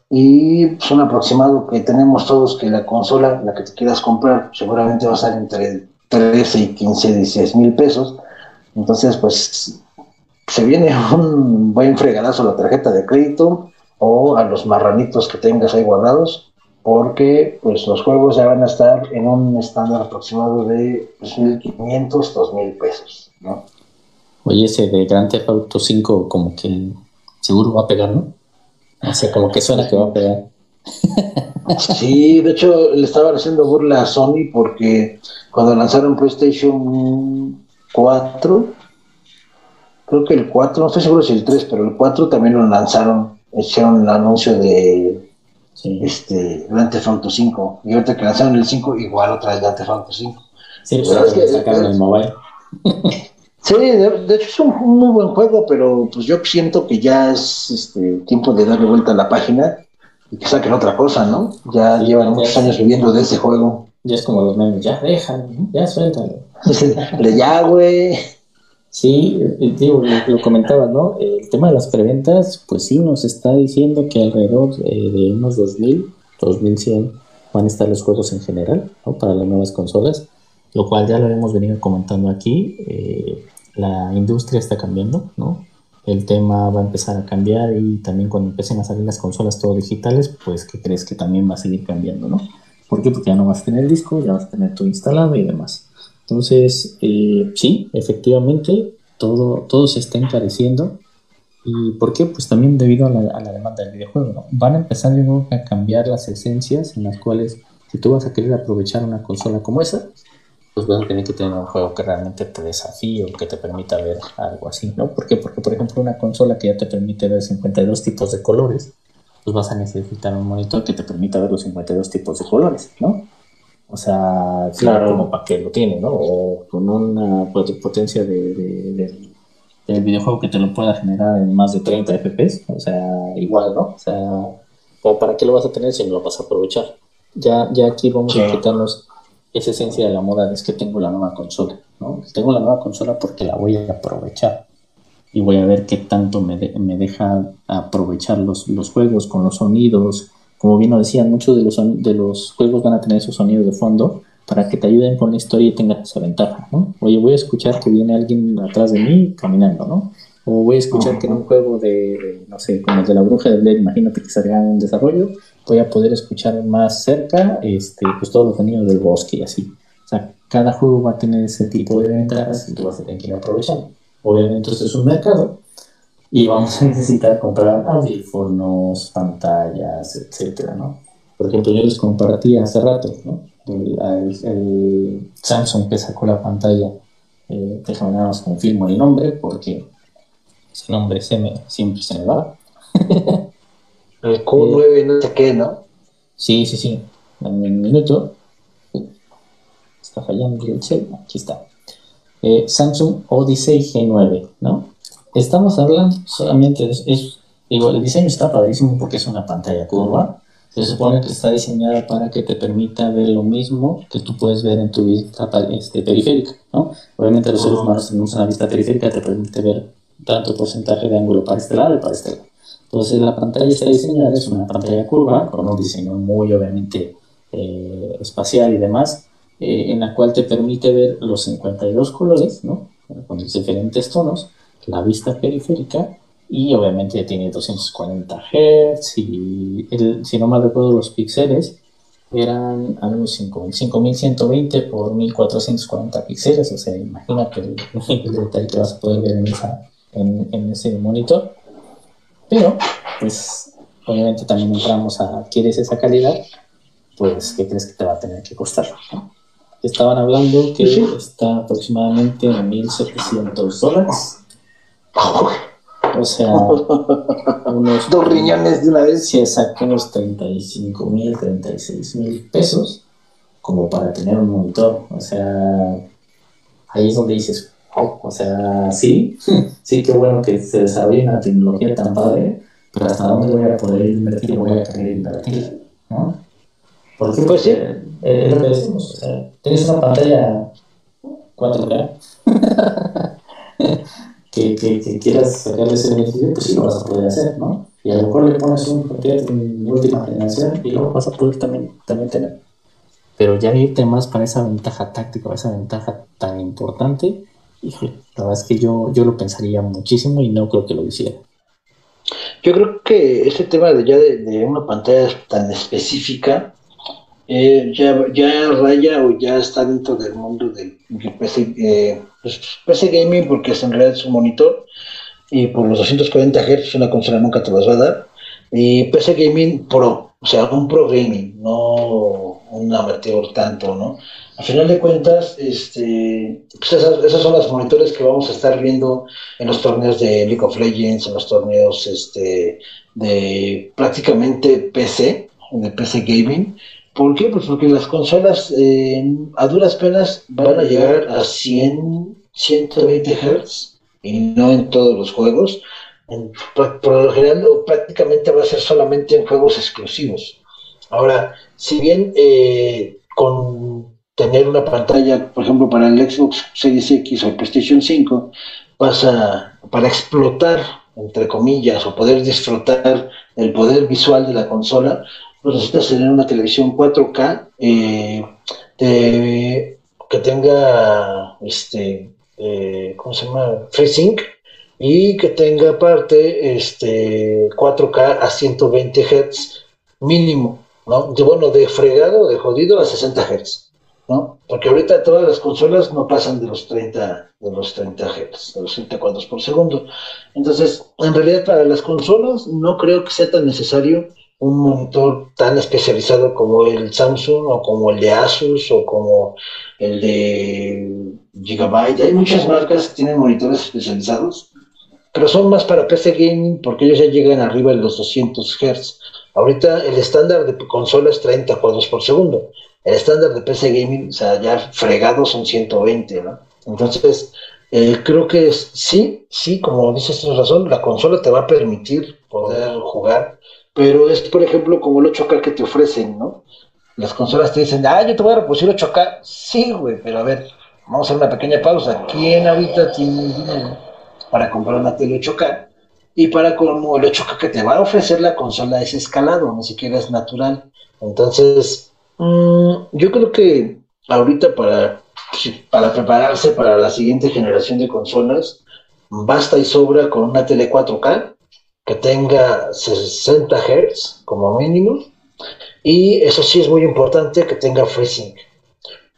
y pues, un aproximado que tenemos todos que la consola, la que te quieras comprar, seguramente va a estar entre 13 y 15, 16 mil pesos. Entonces, pues se viene un buen fregadazo a la tarjeta de crédito o a los marranitos que tengas ahí guardados, porque pues los juegos ya van a estar en un estándar aproximado de 1.500, pues, 2.000 pesos, ¿no? Oye, ese de Grand Theft Auto 5 como que seguro va a pegar, ¿no? O sea, como que suena que va a pegar. Sí, de hecho le estaban haciendo burla a Sony porque cuando lanzaron PlayStation 4, creo que el 4, no estoy seguro si el 3, pero el 4 también lo lanzaron, hicieron el anuncio de este Grand Theft Auto 5 y ahorita que lanzaron el 5 igual otra vez Grand Theft Auto 5. Sí, pero es que sacaron el mobile. Sí, de, hecho es un, muy buen juego, pero pues yo siento que ya es este, tiempo de darle vuelta a la página y que saquen otra cosa, ¿no? Ya llevan muchos años viviendo de ese juego. Ya es como los memes, ya déjalo, ya suéltalo. Le ya, güey. Sí, eh, digo, lo, comentaba, ¿no? El tema de las preventas, pues sí, nos está diciendo que alrededor eh, de unos 2000, 2100 van a estar los juegos en general, ¿no? Para las nuevas consolas, lo cual ya lo hemos venido comentando aquí. Eh, la industria está cambiando, ¿no? El tema va a empezar a cambiar y también cuando empiecen a salir las consolas todo digitales, pues que crees que también va a seguir cambiando, ¿no? ¿Por qué? Porque ya no vas a tener el disco, ya vas a tener todo instalado y demás. Entonces, eh, sí, efectivamente, todo, todo se está encareciendo. ¿Y por qué? Pues también debido a la, demanda del videojuego. ¿no? Van a empezar a cambiar las esencias en las cuales, si tú vas a querer aprovechar una consola como esa, pues vas a tener que tener un juego que realmente te desafíe o que te permita ver algo así, ¿no? ¿Por qué? Porque, por ejemplo, una consola que ya te permite ver 52 tipos de colores, pues vas a necesitar un monitor que te permita ver los 52 tipos de colores, ¿no? O sea, claro. como para que lo tiene, ¿no? O con una potencia de, del videojuego que te lo pueda generar en más de 30 FPS, o sea, igual, ¿no? O sea, o para qué lo vas a tener si no lo vas a aprovechar. Ya, ya aquí vamos a quitarnos esa esencia de la moda es que tengo la nueva consola, ¿no? Tengo la nueva consola porque la voy a aprovechar y voy a ver qué tanto me, me deja aprovechar los, los, juegos con los sonidos. Como bien lo decían, muchos de los, de los juegos van a tener esos sonidos de fondo para que te ayuden con la historia y tengas esa ventaja, ¿no? Oye, voy a escuchar que viene alguien atrás de mí caminando, ¿no? O voy a escuchar que en un juego de, no sé, como el de la bruja de Blade, imagínate que salga en desarrollo, voy a poder escuchar más cerca este, pues todos los sonidos del bosque y así. O sea, cada juego va a tener ese tipo de ventajas y tú vas a tener que ir aprovechando. Obviamente esto es un mercado y vamos a necesitar comprar audífonos, pantallas, etcétera, ¿no? Por ejemplo, yo les compartí hace rato, ¿no? El, Samsung que sacó la pantalla, eh, déjame nada más confirmo el nombre porque ese nombre se me, siempre se me va. El Q9 no sé qué, ¿no? Sí, sí, sí. En un minuto. Está fallando el cel. Aquí está. Eh, Samsung Odyssey G9, ¿no? Estamos hablando solamente de es, igual el diseño está padrísimo porque es una pantalla curva. Se supone que está diseñada para que te permita ver lo mismo que tú puedes ver en tu vista este, periférica, ¿no? Obviamente los seres humanos tenemos una vista periférica que te permite ver tanto porcentaje de ángulo para este lado y para este lado. Entonces la pantalla está diseñada, es una pantalla curva, con un diseño muy obviamente eh, espacial y demás, eh, en la cual te permite ver los 52 colores, ¿no? con diferentes tonos, la vista periférica y obviamente tiene 240 Hz y si no mal recuerdo los píxeles eran algo 5120 por 1440 píxeles, o sea, imagínate el, el, detalle que vas a poder ver en, esa, en, en ese monitor. Pero, pues, obviamente también entramos a, ¿quieres esa calidad? Pues, ¿qué crees que te va a tener que costar? Estaban hablando que está aproximadamente en 1.700 dólares. O sea, unos... Dos riñones de una vez. Sí, exacto, unos 35 mil, 36 mil pesos como para tener un monitor. O sea, ahí es donde dices, o sea, sí, sí, qué bueno que se desarrolle una tecnología tan padre, pero ¿hasta dónde voy a poder invertir? Voy a querer invertir, ¿no? Porque pues sí. Eh, eh, lo que decimos, o sea, tienes una pantalla 4K que, que, que, quieras sacarle ese beneficio, pues sí lo vas a poder hacer, ¿no? Y a lo mejor le pones un pantalla de última generación y luego vas a poder también, también tener. Pero ya irte más para esa ventaja táctica, esa ventaja tan importante, La verdad es que yo, yo lo pensaría muchísimo y no creo que lo hiciera. Yo creo que ese tema de ya de, una pantalla tan específica eh, ya, ya raya o ya está dentro del mundo del PC, eh, pues, Gaming porque es en realidad es un monitor y por los 240 Hz una consola nunca te las va a dar y PC Gaming Pro, o sea, un Pro Gaming, no un amateur tanto, ¿no? A final de cuentas, este, pues esas, son las monitores que vamos a estar viendo en los torneos de League of Legends, en los torneos este, de prácticamente PC, de PC Gaming. ¿Por qué? Pues porque las consolas eh, a duras penas van a llegar a 100, 120 Hz y no en todos los juegos. por lo general, prácticamente va a ser solamente en juegos exclusivos. Ahora, si bien eh, con tener una pantalla, por ejemplo, para el Xbox Series X o el PlayStation 5, vas para explotar, entre comillas, o poder disfrutar el poder visual de la consola, pues necesitas tener una televisión 4K eh, que tenga, este, eh, ¿cómo se llama? FreeSync y que tenga aparte este 4K a 120 Hz mínimo, ¿no? De, bueno, de fregado, de jodido a 60 Hz. ¿No? Porque ahorita todas las consolas no pasan de los 30, de los 30 Hz, de los 30 cuadros por segundo. Entonces, en realidad para las consolas no creo que sea tan necesario un monitor tan especializado como el Samsung o como el de Asus o como el de Gigabyte. Hay muchas marcas que tienen monitores especializados, pero son más para PC gaming porque ellos ya llegan arriba de los 200 Hz. Ahorita el estándar de consola es 30 cuadros por segundo. El estándar de PC Gaming, o sea, ya fregados son 120, ¿no? Entonces, eh, creo que sí, sí, como dices, tienes razón, la consola te va a permitir poder jugar, pero es, por ejemplo, como el 8K que te ofrecen, ¿no? Las consolas te dicen, ah, yo te voy a reproducir 8K. Sí, güey, pero a ver, vamos a hacer una pequeña pausa. ¿Quién ahorita tiene dinero para comprar una tele 8K? Y para como el 8K que te va a ofrecer la consola es escalado, ni siquiera es natural. Entonces, Mm, yo creo que ahorita para, para prepararse para la siguiente generación de consolas, basta y sobra con una tele 4K que tenga 60 Hz como mínimo y eso sí es muy importante que tenga FreeSync,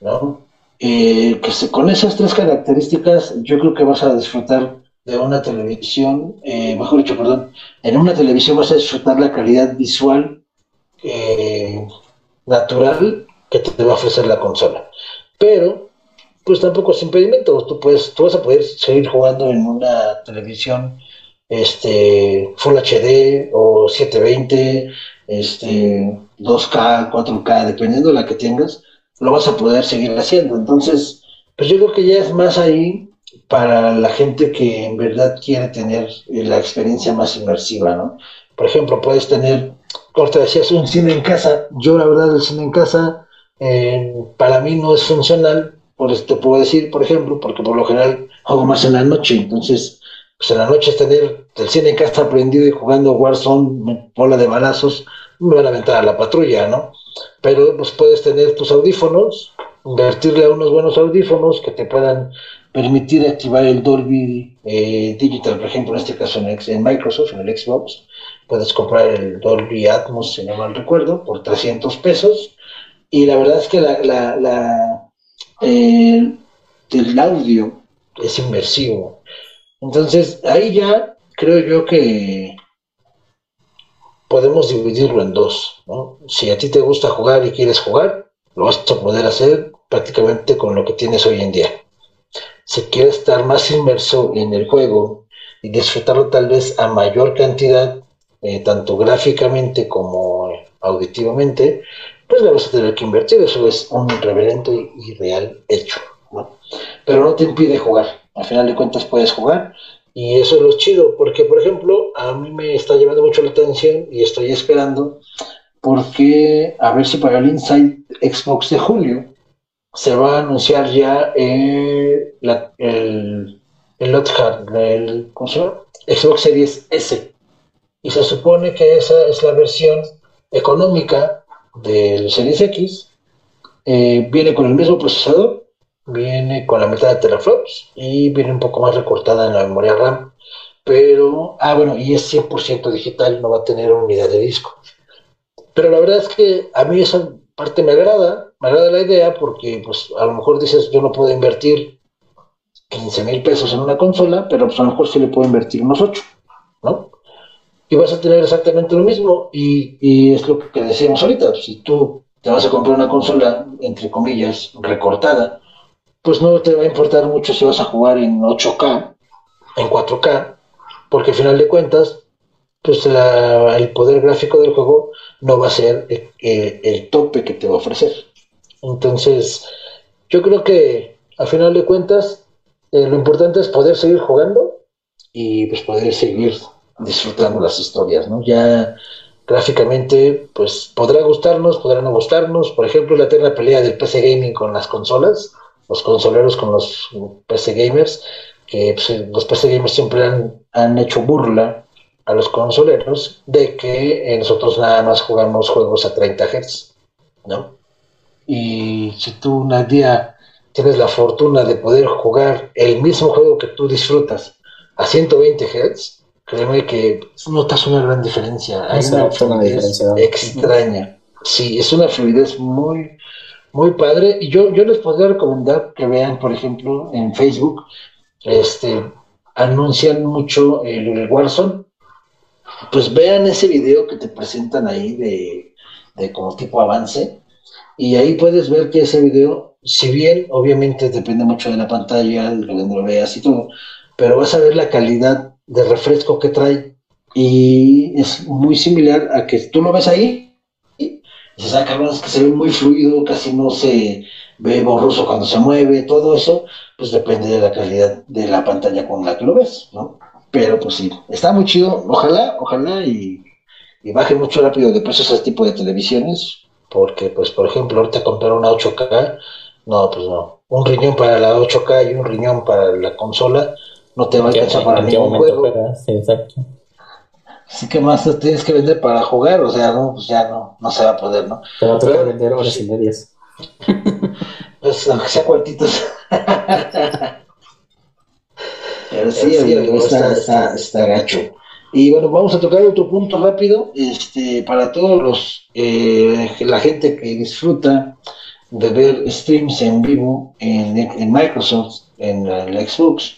¿no? Eh, que con esas tres características yo creo que vas a disfrutar de una televisión, eh, mejor dicho, perdón, en una televisión vas a disfrutar la calidad visual eh, natural que te va a ofrecer la consola. Pero, pues tampoco es impedimento. Tú, puedes, tú vas a poder seguir jugando en una televisión este, Full HD o 720, este, 2K, 4K, dependiendo de la que tengas, lo vas a poder seguir haciendo. Entonces, pues yo creo que ya es más ahí para la gente que en verdad quiere tener la experiencia más inmersiva, ¿no? Por ejemplo, puedes tener te decías un cine en casa. Yo, la verdad, el cine en casa eh, para mí no es funcional. Por te puedo decir, por ejemplo, porque por lo general hago más en la noche. Entonces, pues en la noche es tener el cine en casa prendido y jugando Warzone, bola de balazos, me van a aventar a la patrulla, ¿no? Pero pues puedes tener tus audífonos, invertirle a unos buenos audífonos que te puedan permitir activar el Dolby eh, Digital, por ejemplo, en este caso en Microsoft, en el Xbox, puedes comprar el Dolby Atmos, si no mal recuerdo, por 300 pesos. Y la verdad es que la, eh, el audio es inmersivo. Entonces, ahí ya creo yo que podemos dividirlo en dos. Si a ti te gusta jugar y quieres jugar, lo vas a poder hacer prácticamente con lo que tienes hoy en día. Si quieres estar más inmerso en el juego y disfrutarlo tal vez a mayor cantidad, eh, tanto gráficamente como auditivamente, pues le vas a tener que invertir. Eso es un reverente y, real hecho. Pero no te impide jugar. Al final de cuentas puedes jugar. Y eso es lo chido, porque por ejemplo, a mí me está llevando mucho la atención y estoy esperando porque a ver si para el Inside Xbox de julio se va a anunciar ya eh, el, el, el, ¿cómo? Xbox Series S y se supone que esa es la versión económica del Series X. Eh, viene con el mismo procesador, viene con la mitad de teraflops y viene un poco más recortada en la memoria RAM. Pero, ah, bueno, y es 100% digital, no va a tener unidad de disco. Pero la verdad es que a mí esa parte me agrada, me agrada la idea porque pues a lo mejor dices yo no puedo invertir 15 mil pesos en una consola, pero pues a lo mejor sí le puedo invertir unos 8, ¿no? Y vas a tener exactamente lo mismo y, y es lo que decíamos ahorita, si tú te vas a comprar una consola, entre comillas, recortada, pues no te va a importar mucho si vas a jugar en 8K, en 4K, porque al final de cuentas, pues el poder gráfico del juego no va a ser eh, eh, el tope que te va a ofrecer. Entonces, yo creo que al final de cuentas, eh, lo importante es poder seguir jugando y pues poder seguir disfrutando las historias, ¿no? Ya gráficamente, pues podrá gustarnos, podrá no gustarnos. Por ejemplo, la eterna pelea del PC Gaming con las consolas, los consoleros con los PC Gamers, que pues, los PC Gamers siempre han, han, hecho burla a los consoleros de que nosotros nada más jugamos juegos a 30 Hz, ¿no? Y si tú un día tienes la fortuna de poder jugar el mismo juego que tú disfrutas a 120 Hz, créeme que notas una gran diferencia. Hay una fluidez extraña. Sí, es una fluidez muy, muy padre. Y yo, yo les podría recomendar que vean, por ejemplo, en Facebook, este, anuncian mucho el, Warzone. Pues vean ese video que te presentan ahí de, de como tipo avance. Y ahí puedes ver que ese video, si bien obviamente depende mucho de la pantalla, de lo veas y todo, pero vas a ver la calidad de refresco que trae. Y es muy similar a que tú lo ves ahí se saca es que se ve muy fluido, casi no se ve borroso cuando se mueve, todo eso, pues depende de la calidad de la pantalla con la que lo ves, ¿no? Pero pues sí, está muy chido, ojalá, ojalá y, baje mucho rápido de precio ese tipo de televisiones, porque pues por ejemplo ahorita comprar una 8K, no, pues no, un riñón para la 8K y un riñón para la consola no te va a alcanzar para ningún juego. exacto. Así que más tienes que vender para jugar, o sea, no, pues ya no, no se va a poder, ¿no? Te va a tocar vender horas pues y medias. Pues aunque sea cuartitos. Pero sí, sí está, está, está, gacho. Y bueno, vamos a tocar otro punto rápido, este, para todos los, eh, la gente que disfruta de ver streams en vivo en, en Microsoft, en el Xbox,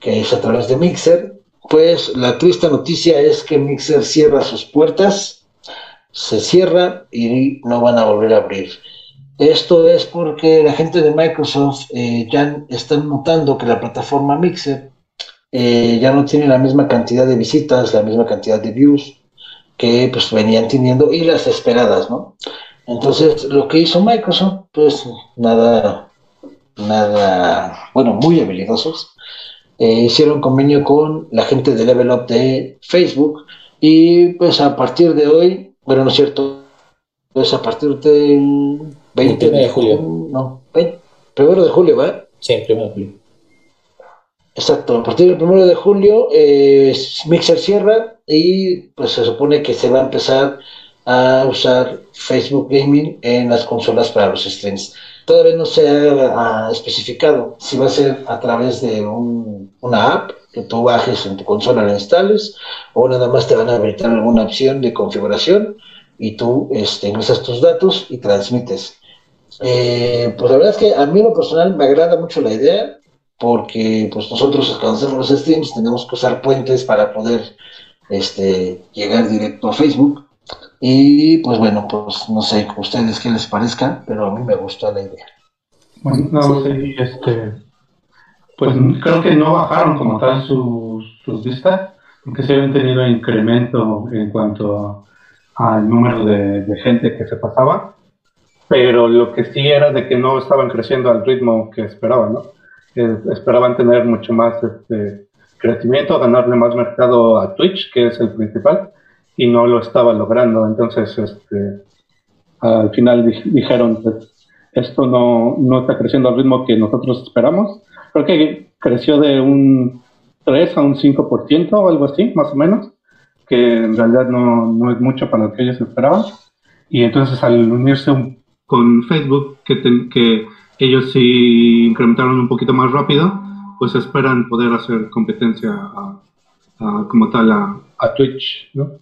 que es a través de Mixer, pues la triste noticia es que Mixer cierra sus puertas, se cierra y no van a volver a abrir. Esto es porque la gente de Microsoft eh, ya están notando que la plataforma Mixer eh, ya no tiene la misma cantidad de visitas, la misma cantidad de views que pues venían teniendo y las esperadas, ¿no? Entonces lo que hizo Microsoft, pues nada, nada, bueno, muy habilidosos, eh, hicieron convenio con la gente de Level Up de Facebook y pues a partir de hoy, bueno, no es cierto, pues a partir del 20 de, julio, no, primero de julio, ¿va? Sí, primero de julio. Exacto, a partir del primero de julio eh, Mixer cierra y pues se supone que se va a empezar a usar Facebook Gaming en las consolas para los streams. Todavía no se ha especificado si va a ser a través de una app que tú bajes en tu consola, la instales, o nada más te van a habilitar alguna opción de configuración y tú este, ingresas tus datos y transmites. Eh, pues la verdad es que a mí lo personal me agrada mucho la idea, porque pues nosotros cuando hacemos los streams tenemos que usar puentes para poder este, llegar directo a Facebook y pues bueno, pues no sé ustedes qué les parezca, pero a mí me gusta la idea. Bueno, no, sí, este, pues creo que no bajaron como tal sus, sus vistas, porque se habían tenido incremento en cuanto al número de, gente que se pasaba, pero lo que sí era de que no estaban creciendo al ritmo que esperaban, ¿no? esperaban tener mucho más este, crecimiento, ganarle más mercado a Twitch, que es el principal, y no lo estaba logrando. Entonces, este, al final dijeron, pues, esto no, no está creciendo al ritmo que nosotros esperamos. Creo que creció de un 3 a un 5% o algo así, más o menos, que en realidad no, no es mucho para lo que ellos esperaban. Y entonces al unirse con Facebook, que, que ellos sí incrementaron un poquito más rápido, pues esperan poder hacer competencia a, como tal a, Twitch, ¿no?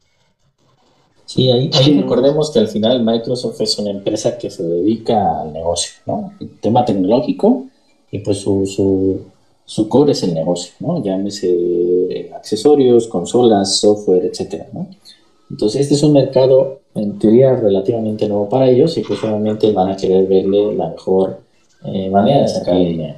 Sí, ahí, recordemos que al final Microsoft es una empresa que se dedica al negocio, ¿no? El tema tecnológico y pues su, su, su core es el negocio, ¿no? Llámese accesorios, consolas, software, etcétera, ¿no? Entonces este es un mercado en teoría relativamente nuevo para ellos y pues obviamente van a querer verle la mejor eh, manera de sacar el dinero.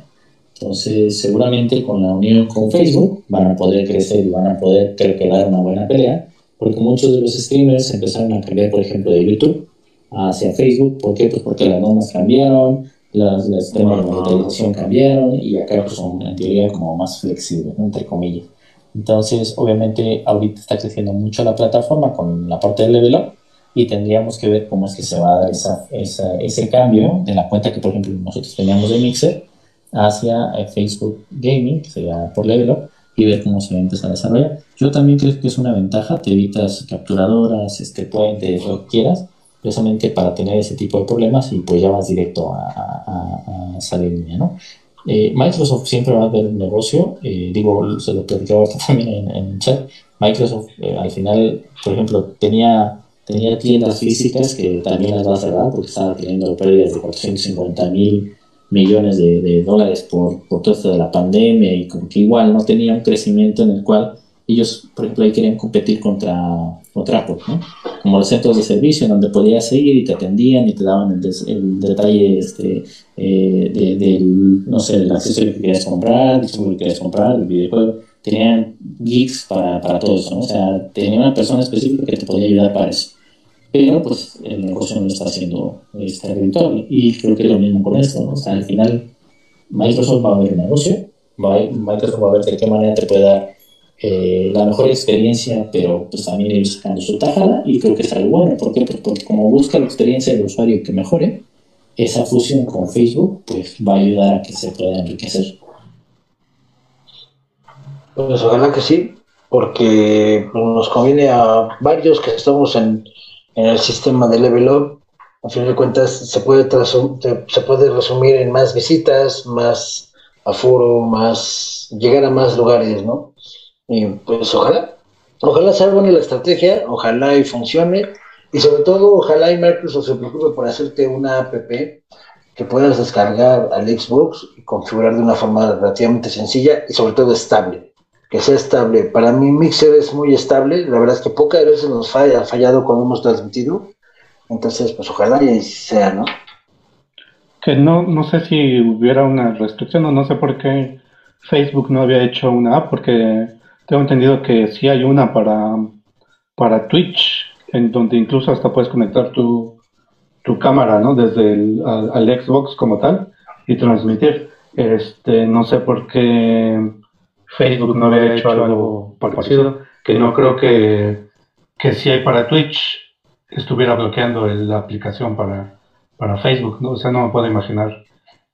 Entonces, seguramente con la unión con Facebook van a poder crecer y van a poder, creo que, dar una buena pelea, porque muchos de los streamers empezaron a cambiar, por ejemplo, de YouTube hacia Facebook. ¿Por qué? Pues porque las normas cambiaron, las, los temas de monetización cambiaron y acá pues, son en teoría como más flexibles, entre comillas. Entonces, obviamente, ahorita está creciendo mucho la plataforma con la parte del level up y tendríamos que ver cómo es que se va a dar esa, ese cambio de la cuenta que, por ejemplo, nosotros teníamos de Mixer hacia eh, Facebook Gaming, que sería por Level Up, y ver cómo se va a empezar a desarrollar. Yo también creo que es una ventaja, te evitas capturadoras, este, puentes, lo que quieras, precisamente para tener ese tipo de problemas y pues ya vas directo a, a, a salir línea, ¿no? Eh, Microsoft siempre va a ver un negocio, eh, digo, se lo platicaba también en, en, el chat, Microsoft al final, por ejemplo, tenía, tenía tiendas físicas que también las va a cerrar porque estaba teniendo pérdidas de 450 mil millones de, dólares por, todo esto de la pandemia y como que igual no tenía un crecimiento en el cual ellos, por ejemplo, querían competir contra, Apple. Como los centros de servicio donde podías seguir y te atendían y te daban el, detalle este, eh, de, del, no sé, el accesorio que querías comprar, el que querías comprar, el videojuego. Tenían geeks para, para todo eso. O sea, tenía una persona específica que te podía ayudar para eso pero pues el negocio no está haciendo está rentable. Y creo que es lo mismo con esto, O sea, al final Microsoft va a ver el negocio, Microsoft va a ver de qué manera te puede dar eh, la mejor experiencia, pero pues también ir sacando su tajada y creo que es algo bueno. ¿Por qué? Pues porque como busca la experiencia del usuario que mejore, esa fusión con Facebook pues va a ayudar a que se pueda enriquecer. Pues ojalá que sí, porque nos conviene a varios que estamos en en el sistema de Level Up, a fin de cuentas, se puede, se puede resumir en más visitas, más aforo, más llegar a más lugares, ¿no? Y pues ojalá, ojalá sea buena la estrategia, ojalá y funcione, y sobre todo, ojalá y Microsoft se preocupe por hacerte una app que puedas descargar al Xbox y configurar de una forma relativamente sencilla y sobre todo estable que sea estable. Para mí Mixer es muy estable, la verdad es que pocas veces nos falla, fallado cuando hemos transmitido, entonces pues ojalá y sea, ¿no? Que no, no sé si hubiera una restricción o no sé por qué Facebook no había hecho una app, porque tengo entendido que sí hay una para, para Twitch, en donde incluso hasta puedes conectar tu, tu cámara, ¿no? Desde el al Xbox como tal y transmitir. Este, no sé por qué Facebook no había hecho algo parecido, que no creo que, que si hay para Twitch estuviera bloqueando la aplicación para, para Facebook, ¿no? O sea, no me puedo imaginar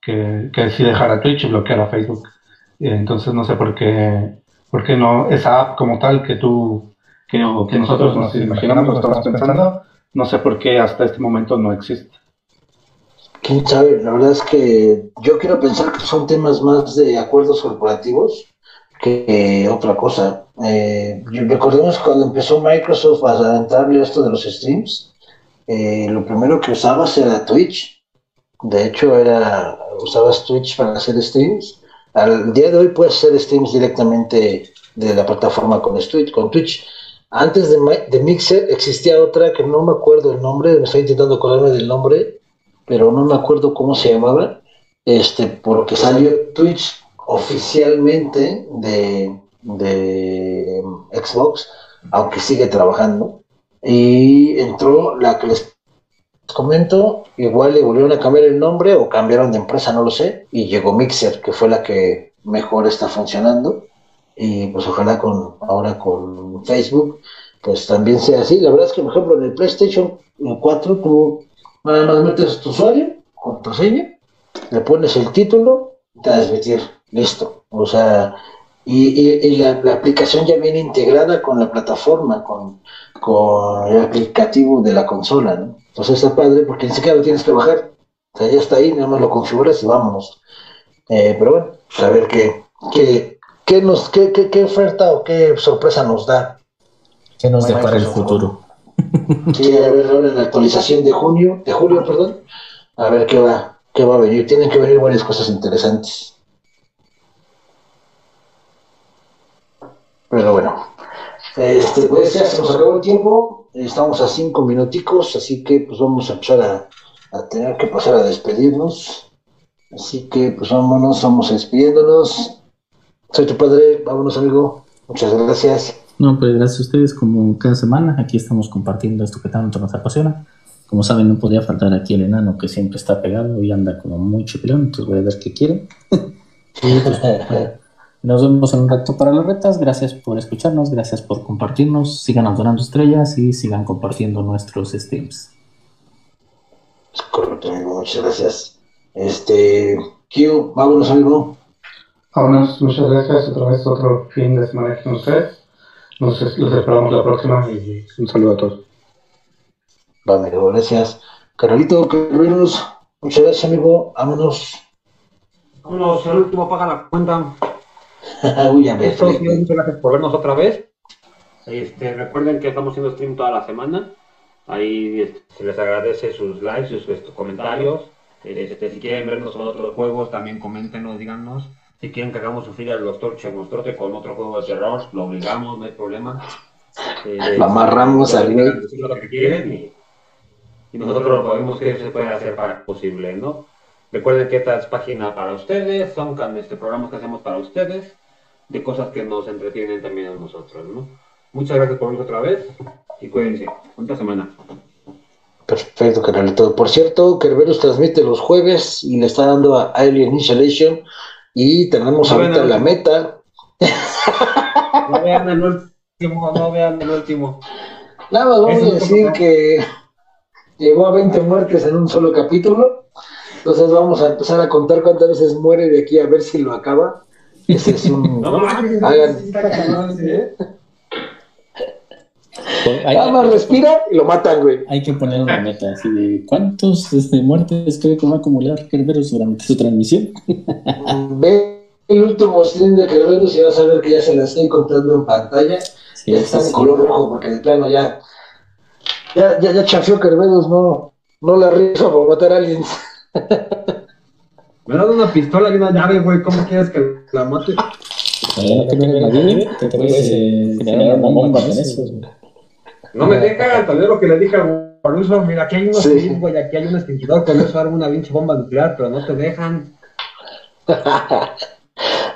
que, que si dejara Twitch y bloqueara Facebook. Entonces no sé por qué, por qué no, esa app como tal que tú, que, que nosotros nos imaginamos, estamos pensando, no sé por qué hasta este momento no existe. Quién sabe, la verdad es que yo quiero pensar que son temas más de acuerdos corporativos que otra cosa. Eh, recordemos cuando empezó Microsoft a entrarle esto de los streams, eh, lo primero que usabas era Twitch. De hecho, era usabas Twitch para hacer streams. Al día de hoy puedes hacer streams directamente de la plataforma con Twitch. Con Twitch. Antes de, de Mixer existía otra que no me acuerdo el nombre, me estoy intentando acordarme del nombre, pero no me acuerdo cómo se llamaba. Este, por lo que salió Twitch oficialmente de, de Xbox, aunque sigue trabajando. Y entró la que les comento, igual le volvieron a cambiar el nombre o cambiaron de empresa, no lo sé, y llegó Mixer, que fue la que mejor está funcionando. Y pues ojalá con ahora con Facebook, pues también sea así. La verdad es que, por ejemplo, en el PlayStation 4 tú nada más metes tu usuario, contraseña, le pones el título, transmitir listo. O sea, y, la, aplicación ya viene integrada con la plataforma, con, con el aplicativo de la consola, ¿no? Entonces está padre porque ni siquiera lo tienes que bajar. O sea, ya está ahí, nada más lo configuras y vámonos. Eh, pero bueno, a ver qué, qué, qué, nos, qué, qué, qué oferta o qué sorpresa nos da. ¿Qué nos depara el futuro? Sí, a ver ahora en la actualización de junio, de julio, perdón, a ver qué va, qué va a venir. Tienen que venir varias cosas interesantes. Pero bueno, este, pues ya se nos acabó el tiempo, estamos a cinco minuticos, así que pues vamos a empezar a, a tener que pasar a despedirnos. Así que pues vámonos, vamos despidiéndonos. Soy tu padre, vámonos amigo, muchas gracias. No, pues gracias a ustedes como cada semana. Aquí estamos compartiendo esto que tanto nos apasiona. Como saben, no podía faltar aquí el enano que siempre está pegado y anda como muy chipilón, entonces voy a ver qué quiere. Nos vemos en un rato para las retas. Gracias por escucharnos, gracias por compartirnos. Sigan donando estrellas y sigan compartiendo nuestros streams. Correcto, amigo, muchas gracias. Este, Q, vámonos, amigo. Vámonos, muchas gracias. Otra vez otro fin de semana con ustedes. Nos los esperamos la próxima y un saludo a todos. Va, amigo, gracias. Carolito, Carolinos, muchas gracias, amigo. Vámonos. Vámonos, el último paga la cuenta. Uy, Felipe. muchas gracias por vernos otra vez. Este, recuerden que estamos haciendo stream toda la semana. Ahí este, se les agradece sus likes, sus, sus comentarios. Este, si quieren vernos con otros juegos, también coméntenos, díganos. Si quieren que hagamos sufrir a los torches, nos trote con otro juego de terror, lo obligamos, no hay problema. Eh, Lo amarramos al lo que quieren y, y nosotros lo podemos que se puede hacer para posible, ¿no? Recuerden que esta es página para ustedes, son este, programas que hacemos para ustedes, de cosas que nos entretienen también a nosotros, ¿no? Muchas gracias por vernos otra vez y cuídense. Buena semana. Perfecto, Carolito. Por cierto, Kerberos transmite los jueves y le está dando a Alien Insulation. Y tenemos No, ahorita la meta. No vean el último, no vean el último. Nada más vamos a decir que llegó a 20 muertes en un solo capítulo. Entonces vamos a empezar a contar cuántas veces muere de aquí a ver si lo acaba. Ese es un. No Hagan. ¿eh? Hay, Nada más respira y lo matan, güey. hay que poner una meta así de cuántos este, muertes cree que va a acumular Kerberos durante su transmisión. Ve el último stream de Kerberos y vas a ver que ya se la estoy contando en pantalla. Sí, ya está en sí. color rojo porque de plano ya. Ya, ya, ya chafió Kerberos, no, no la rifa por matar a alguien. Me das una pistola y una llave, güey. ¿Cómo quieres que la mate? Bueno, que ver la llave, te puedes generar una bomba con eso. güey. No me deja, tal vez lo que le dije a Baruso, mira, aquí hay unos Sí. güey, aquí hay un extinguidor, con eso armo una pinche bomba nuclear, pero no te dejan.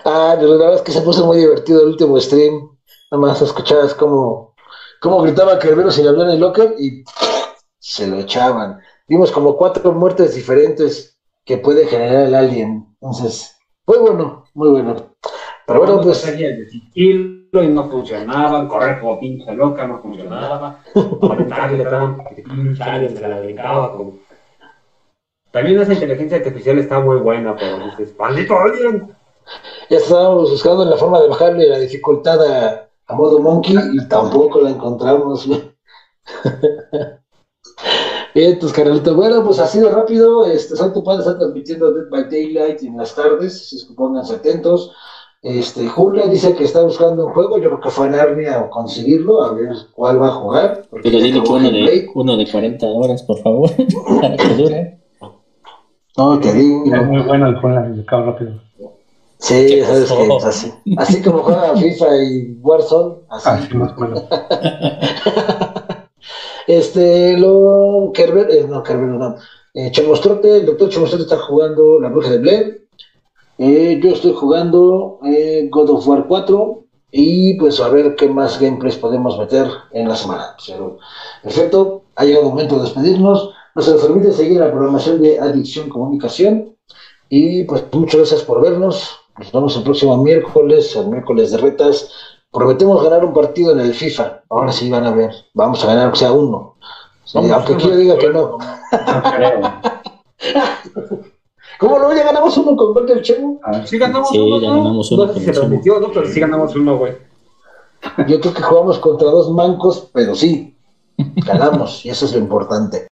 Ah, pero la verdad es que se puso muy divertido el último stream. Nada más escuchabas cómo, cómo gritaba Kerberos sin hablar en el locker y se lo echaban. Vimos como cuatro muertes diferentes que puede generar el alien. Entonces, muy bueno, muy bueno. Pero bueno, pues y no funcionaban, correr como pinche loca no funcionaba, aventarle tan pinche alien se la brincaba como... También esa inteligencia artificial está muy buena, pero dices, ¡maldito alien! ya estábamos buscando la forma de bajarle la dificultad a, a modo monkey y tampoco la encontramos. Bien, entonces, Carolito, bueno, pues así de rápido, este Santo Padre está transmitiendo Dead by Daylight en las tardes, así es que pónganse atentos. Este, Julia dice que está buscando un juego, yo creo que fue a Narnia a conseguirlo, a ver cuál va a jugar. Pero dile que uno de, uno de 40 horas, por favor, para que dure. No, te digo. Es muy bueno el juego de cabo rápido. Sí, sabes que así. Así como juega FIFA y Warzone, así. Así más o menos. Este, lo. Kerber, eh, no, Kerber, no. Eh, el doctor Chemostrote está jugando La Bruja de Blair. Eh, yo estoy jugando eh, God of War 4. Y pues a ver qué más gameplays podemos meter en la semana. Pero, perfecto, ha llegado el momento de despedirnos. No se nos olvide seguir la programación de Adicción Comunicación. Y pues muchas gracias por vernos. Nos vemos el próximo miércoles, el miércoles de retas. Prometemos ganar un partido en el FIFA. Ahora sí van a ver. Vamos a ganar, aunque sea uno. Sí, aunque quiero diga que no. ¿Cómo no? Ya ganamos uno con gol del Chemo. Sí ganamos Sí, uno, ya ¿no? ganamos uno No sé si se el Chemo. transmitió, ¿no? Pero sí ganamos uno, güey. Yo creo que jugamos contra dos mancos, pero sí, ganamos. Y eso es lo importante.